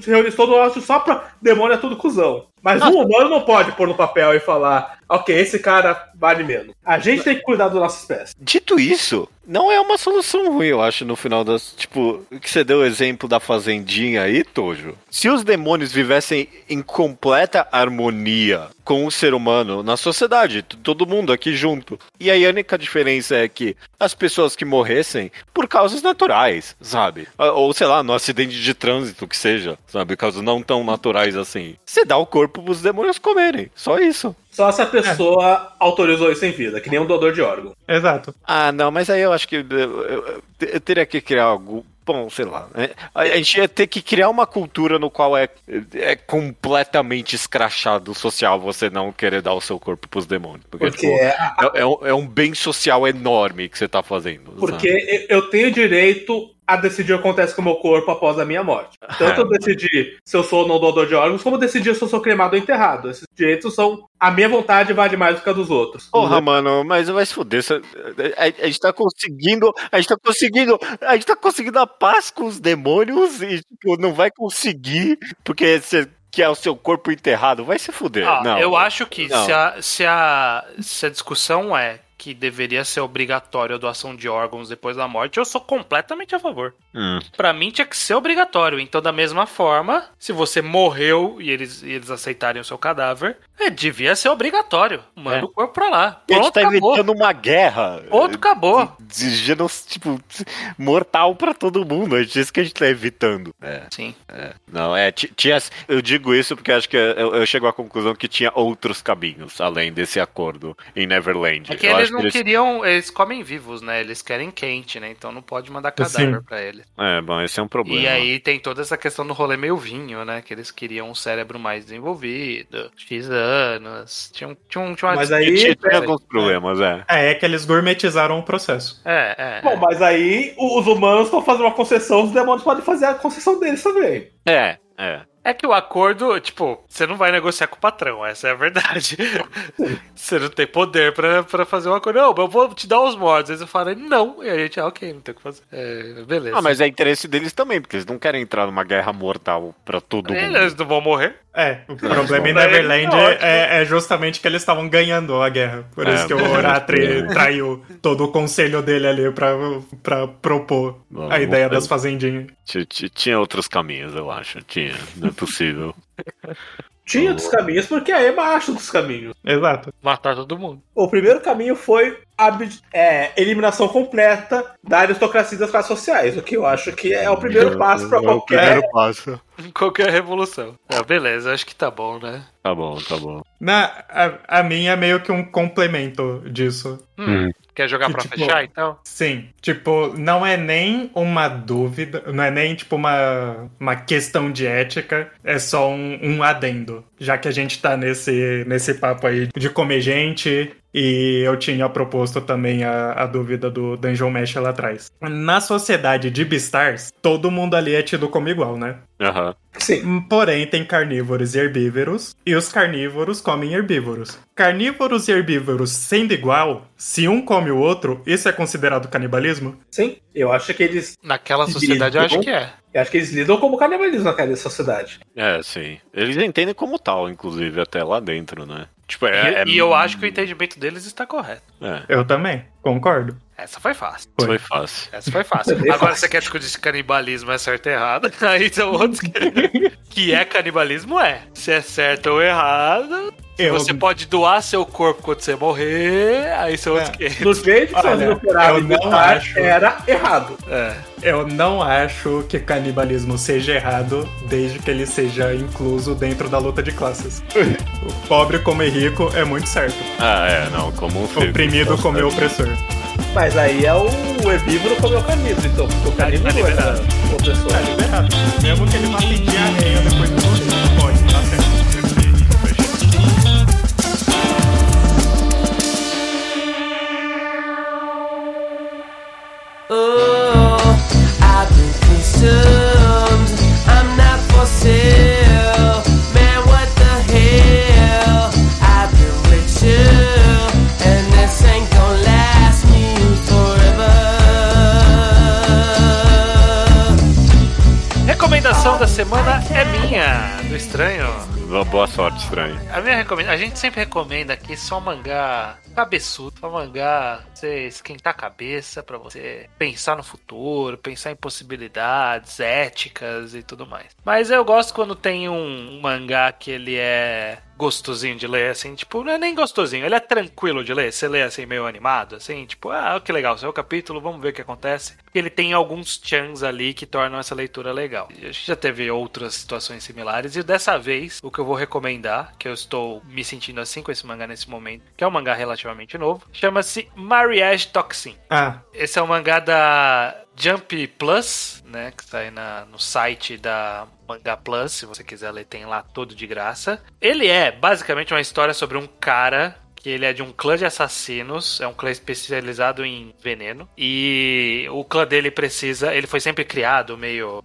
se reunir todo o só pra demônio é tudo cuzão. Mas um humano não pode pôr no papel e falar, ok, esse cara vale menos. A gente tem que cuidar da nossa espécie. Dito isso, não é uma solução ruim, eu acho, no final das. Tipo, que você deu o exemplo da fazendinha aí, Tojo. Se os demônios vivessem em completa harmonia com o ser humano na sociedade, todo mundo aqui junto. E aí a única diferença é que as pessoas que morressem por causas naturais, sabe? Ah, Ou sei lá, no acidente de trânsito que seja, sabe? Causas não tão naturais assim. Você dá o corpo pros demônios comerem. Só isso. Só se a pessoa autorizou isso em vida, que nem um doador de órgão. Exato. Ah, não, mas aí eu acho que eu, eu- eu teria que criar algo. Bom, sei lá. né? A, gente ia ter que criar uma cultura no qual é, é completamente escrachado social você não querer dar o seu corpo pros demônios. Porque, Porque, tipo, a- é, é um, é um bem social enorme que você tá fazendo. porque eu tenho direito a decidir o que acontece com o meu corpo após a minha morte. Tanto eu decidir se eu sou ou não doador de órgãos, como decidir se eu sou cremado ou enterrado. Esses direitos são. A minha vontade vale mais do que a dos outros. Porra, mano, mas vai se fuder. você- A, a gente tá conseguindo. A gente tá conseguindo. A gente tá conseguindo a paz com os demônios e, tipo, não vai conseguir porque você quer o seu corpo enterrado. Vai se fuder. Ah, não. eu acho que Não. se a, se, a, se a discussão é que deveria ser obrigatório a doação de órgãos depois da morte, eu sou completamente a favor. Hum. Pra mim tinha que ser obrigatório. Então, da mesma forma, se você morreu e eles, e ees aceitarem o seu cadáver, é, devia ser obrigatório. Manda É. o corpo pra lá. A gente Pronto, tá acabou. evitando uma guerra. Pronto, acabou. De, de tipo, mortal pra todo mundo. É isso que a gente tá evitando. É, Sim. não, é. ti- Tinha, eu digo isso porque acho que eu, eu chego à conclusão que tinha outros caminhos além desse acordo em Neverland. É que eles não queriam. Eles comem vivos, né? Eles querem quente, né? Então não pode mandar cadáver pra eles. É, bom, esse é um problema. E aí tem toda essa questão do rolê meio vinho, né? Que eles queriam um cérebro mais desenvolvido, X anos. Tinha, um, tinha, um, tinha uma Mas aí- Tinha, tinha alguns problemas, é. É, é que eles gourmetizaram o processo. É, é. Bom, mas aí os humanos estão fazendo uma concessão, os demônios podem fazer a concessão deles também. É, é. É que o acordo, tipo, você não vai negociar com o patrão, essa é a verdade. você não tem poder pra, pra fazer um acordo. Não, eu vou te dar os mortos. Aí você fala, não. E a gente, ah, ok, não tem o que fazer. É, beleza. Ah, mas é interesse deles também, porque eles não querem entrar numa guerra mortal pra todo mundo. Eles não vão morrer. É, o problema em eles Neverland é é, é justamente que eles estavam ganhando a guerra. Por É, isso que o bom. Horatri traiu todo o conselho dele ali pra, pra propor Bom, a ideia das fazendinhas. Ti- ti- Tinha outros caminhos, eu acho. Tinha, não é possível. Tinha outros caminhos, porque a Ema acha dos caminhos. Exato. Matar todo mundo. O primeiro caminho foi é, eliminação completa da aristocracia das classes sociais, o que eu acho que é o primeiro passo pra É o qualquer. primeiro passo. Qualquer revolução. É, beleza, acho que tá bom, né? Tá bom, tá bom. Na, a, a minha é meio que um complemento disso. Hum, Quer jogar Que, pra tipo, fechar, então? Sim, tipo, não é nem uma dúvida, não é nem tipo uma, uma questão de ética, é só um, um adendo. Já que a gente tá nesse, nesse papo aí de comer gente, e eu tinha proposto também a, a dúvida do Dungeon Mesh lá atrás. Na sociedade de Beastars, todo mundo ali é tido como igual, né? Aham. Sim. Porém, tem carnívoros e herbívoros, e os carnívoros comem herbívoros. Carnívoros e herbívoros sendo igual, se um come o outro, isso é considerado canibalismo? Sim. Eu acho que eles. Naquela sociedade eu acho que é. Eu acho que eles lidam como canibalismo naquela sociedade. É, sim. Eles entendem como tal, inclusive, até lá dentro, né? Tipo, é, e, é- e eu acho que o entendimento deles está correto. É, Eu também, concordo. Essa foi fácil. isso foi fácil. Essa foi fácil. Agora você quer discutir se canibalismo é certo ou errado? Aí são outros que... que é canibalismo, é. Se é certo ou errado. Eu- Você pode doar seu corpo quando você morrer. Aí são outros É. que. Do jeito que Olha, eu não acho. era errado. É. Eu não acho que canibalismo seja errado desde que ele seja incluso dentro da luta de classes. o pobre comer rico é muito certo. Ah, é, não, como um oprimido comer opressor. Mas aí é o herbívoro comer o carnívoro, então. Porque o carnívoro Tá era liberado. o opressor. Tá liberado. Mesmo que ele vá pedir diarreia depois de morrer. Pode, tá certo. Oh, I've been consumed. Recomendação da semana é minha, do estranho. Boa sorte, estranho. A minha. A gente sempre recomenda aqui só mangá cabeçudo, só mangá pra você esquentar a cabeça, pra você pensar no futuro, pensar em possibilidades éticas e tudo mais. Mas eu gosto quando tem um, um mangá que ele é gostosinho de ler, assim, tipo, não é nem gostosinho, ele é tranquilo de ler, você lê assim meio animado, assim, tipo, ah, que legal, seu capítulo, vamos ver o que acontece. Ele tem alguns chans ali que tornam essa leitura legal. A gente já teve outras situações similares e dessa vez o que eu vou recomendar, que eu estou me sentindo assim com esse mangá nesse momento, que é um mangá relativamente novo, chama-se Marriage Toxin. Ah, Esse é um mangá da Jump Plus, né? Que sai na, no site da Manga Plus. Se você quiser ler, tem lá todo de graça. Ele é basicamente uma história sobre um cara. Que ele é de um clã de assassinos, é um clã especializado em veneno. E o clã dele precisa. Ele foi sempre criado meio.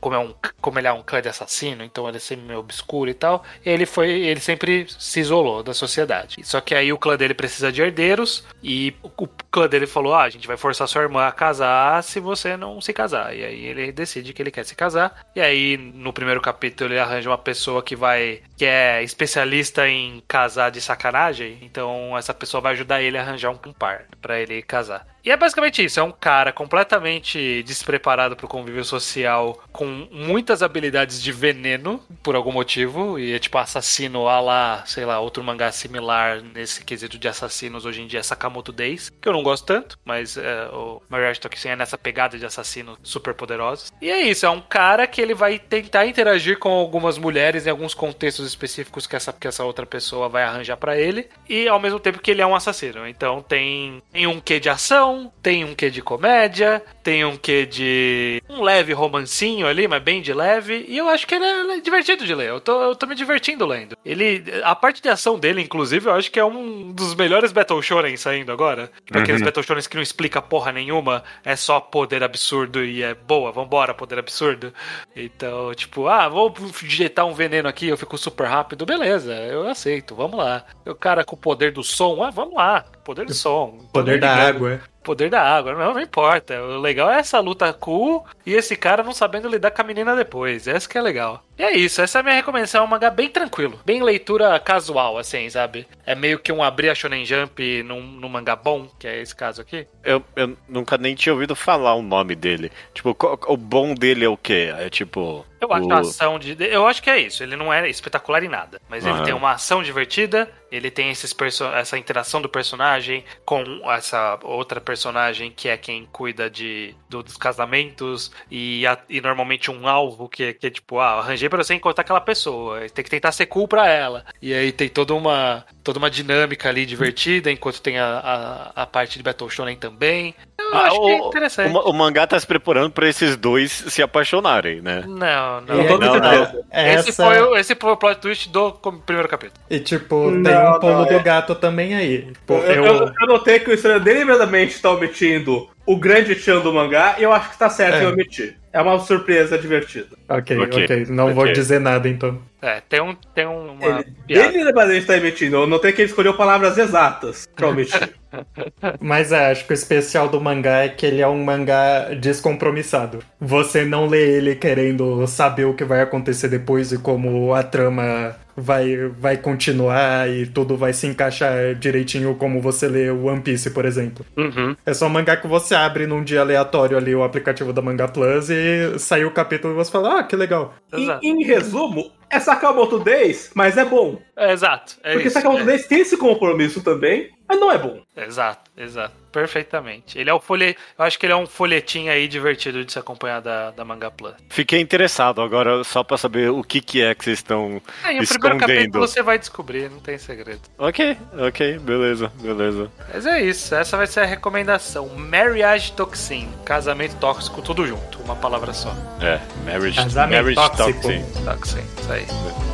Como, é um, como ele é um clã de assassino, então ele é sempre meio obscuro e tal. Ele foi. Ele sempre se isolou da sociedade. Só que aí o clã dele precisa de herdeiros. E o o clã dele falou: Ah, a gente vai forçar sua irmã a casar se você não se casar. E aí ele decide que ele quer se casar. E aí, no primeiro capítulo, ele arranja uma pessoa que vai. que é especialista em casar de sacanagem. Então essa pessoa vai ajudar ele a arranjar um par pra ele casar. E é basicamente isso, é um cara completamente despreparado pro convívio social, com muitas habilidades de veneno, por algum motivo, e é tipo assassino a lá, sei lá, outro mangá similar nesse quesito de assassinos hoje em dia Sakamoto Days, que eu não gosto tanto, mas é, o Marriage Toxin é nessa pegada de assassinos super poderosos. E é isso, é um cara que ele vai tentar interagir com algumas mulheres em alguns contextos específicos que essa, que essa outra pessoa vai arranjar pra ele, e ao mesmo tempo que ele é um assassino. Então tem, tem um quê de ação, tem um quê de comédia, tem um quê de um leve romancinho ali, mas bem de leve, e eu acho que ele é divertido de ler. Eu tô, eu tô me divertindo lendo. Ele, a parte de ação dele, inclusive, eu acho que é um dos melhores Battle Shonen saindo agora. Aqueles Battle Shonens que não explica porra nenhuma, é só poder absurdo e é boa, vambora, poder absurdo. Então, tipo, ah, vou injetar um veneno aqui, eu fico super rápido, beleza, eu aceito, vamos lá. O cara com o poder do som, ah, vamos lá, poder do som. poder da ligado. água. Poder da água, não, não importa. O legal é essa luta cool e esse cara não sabendo lidar com a menina depois. Essa que é legal. E é isso, essa é a minha recomendação. É um mangá bem tranquilo, bem leitura casual, assim, sabe? É meio que um abrir a Shonen Jump num, num mangá bom, que é esse caso aqui. Eu, eu nunca nem tinha ouvido falar o nome dele. Tipo, o bom dele é o quê? É tipo. Eu acho o... a ação de. Eu acho que é isso. Ele não é espetacular em nada. Mas ele Aham. tem uma ação divertida. Ele tem esses perso... essa interação do personagem com essa outra personagem que é quem cuida de, do- dos casamentos. E, a- e normalmente um alvo que, é- que é tipo, ah, arranjei pra você encontrar aquela pessoa. Tem que tentar ser cool pra ela. E aí tem toda uma, toda uma dinâmica ali divertida, enquanto tem a, a, a parte de Battle Shonen também. Eu Ah, acho o, que é interessante. o o mangá tá se preparando pra esses dois se apaixonarem, né? Não, não. Toda não, não. certeza. Esse, Essa... foi, o- esse foi o plot twist do primeiro capítulo. E tipo, tem Não, um pulo não, do é- gato também aí. Pô, Eu, eu... eu, eu notei que o estranho deliberadamente está omitindo o grande tchan do mangá e eu acho que tá certo É. em omitir. É uma surpresa divertida. Ok, Ok, ok. Não vou ok. dizer nada então. É, tem, um, tem uma Ele, piada. ele mas ele está emitindo, não tem que ele escolheu palavras exatas pra omitir. Mas é, acho que o especial do mangá é que ele é um mangá descompromissado. Você não lê ele querendo saber o que vai acontecer depois e como a trama vai, vai continuar e tudo vai se encaixar direitinho como você lê o One Piece, por exemplo. Uhum. É só um mangá que você abre num dia aleatório ali o aplicativo da Manga Plus e sai o capítulo e você fala, ah, que legal. em resumo, é Sakamoto Days, mas é bom. É, exato. É Porque isso, Sakamoto é. Days tem esse compromisso também, mas não é bom. Exato, exato. Perfeitamente. Ele é o folhe... Eu acho que ele é um folhetim aí divertido de se acompanhar da, da Manga Plus. Fiquei interessado agora só pra saber o que, que é que vocês estão Aí, o primeiro capítulo escondendo. você vai descobrir, não tem segredo. Ok, ok, beleza, beleza. Mas é isso, essa vai ser a recomendação. Marriage Toxin. Casamento tóxico, tudo junto, uma palavra só. É, marriage, Casamento marriage tóxico. toxin. Toxin, isso aí.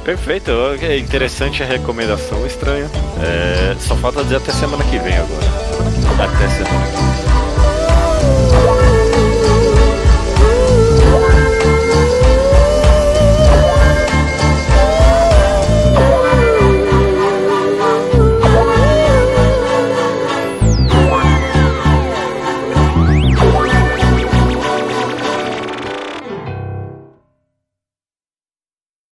Perfeito, ok, interessante a recomendação, estranha. É, só falta dizer até semana que vem agora. Até semana que vem.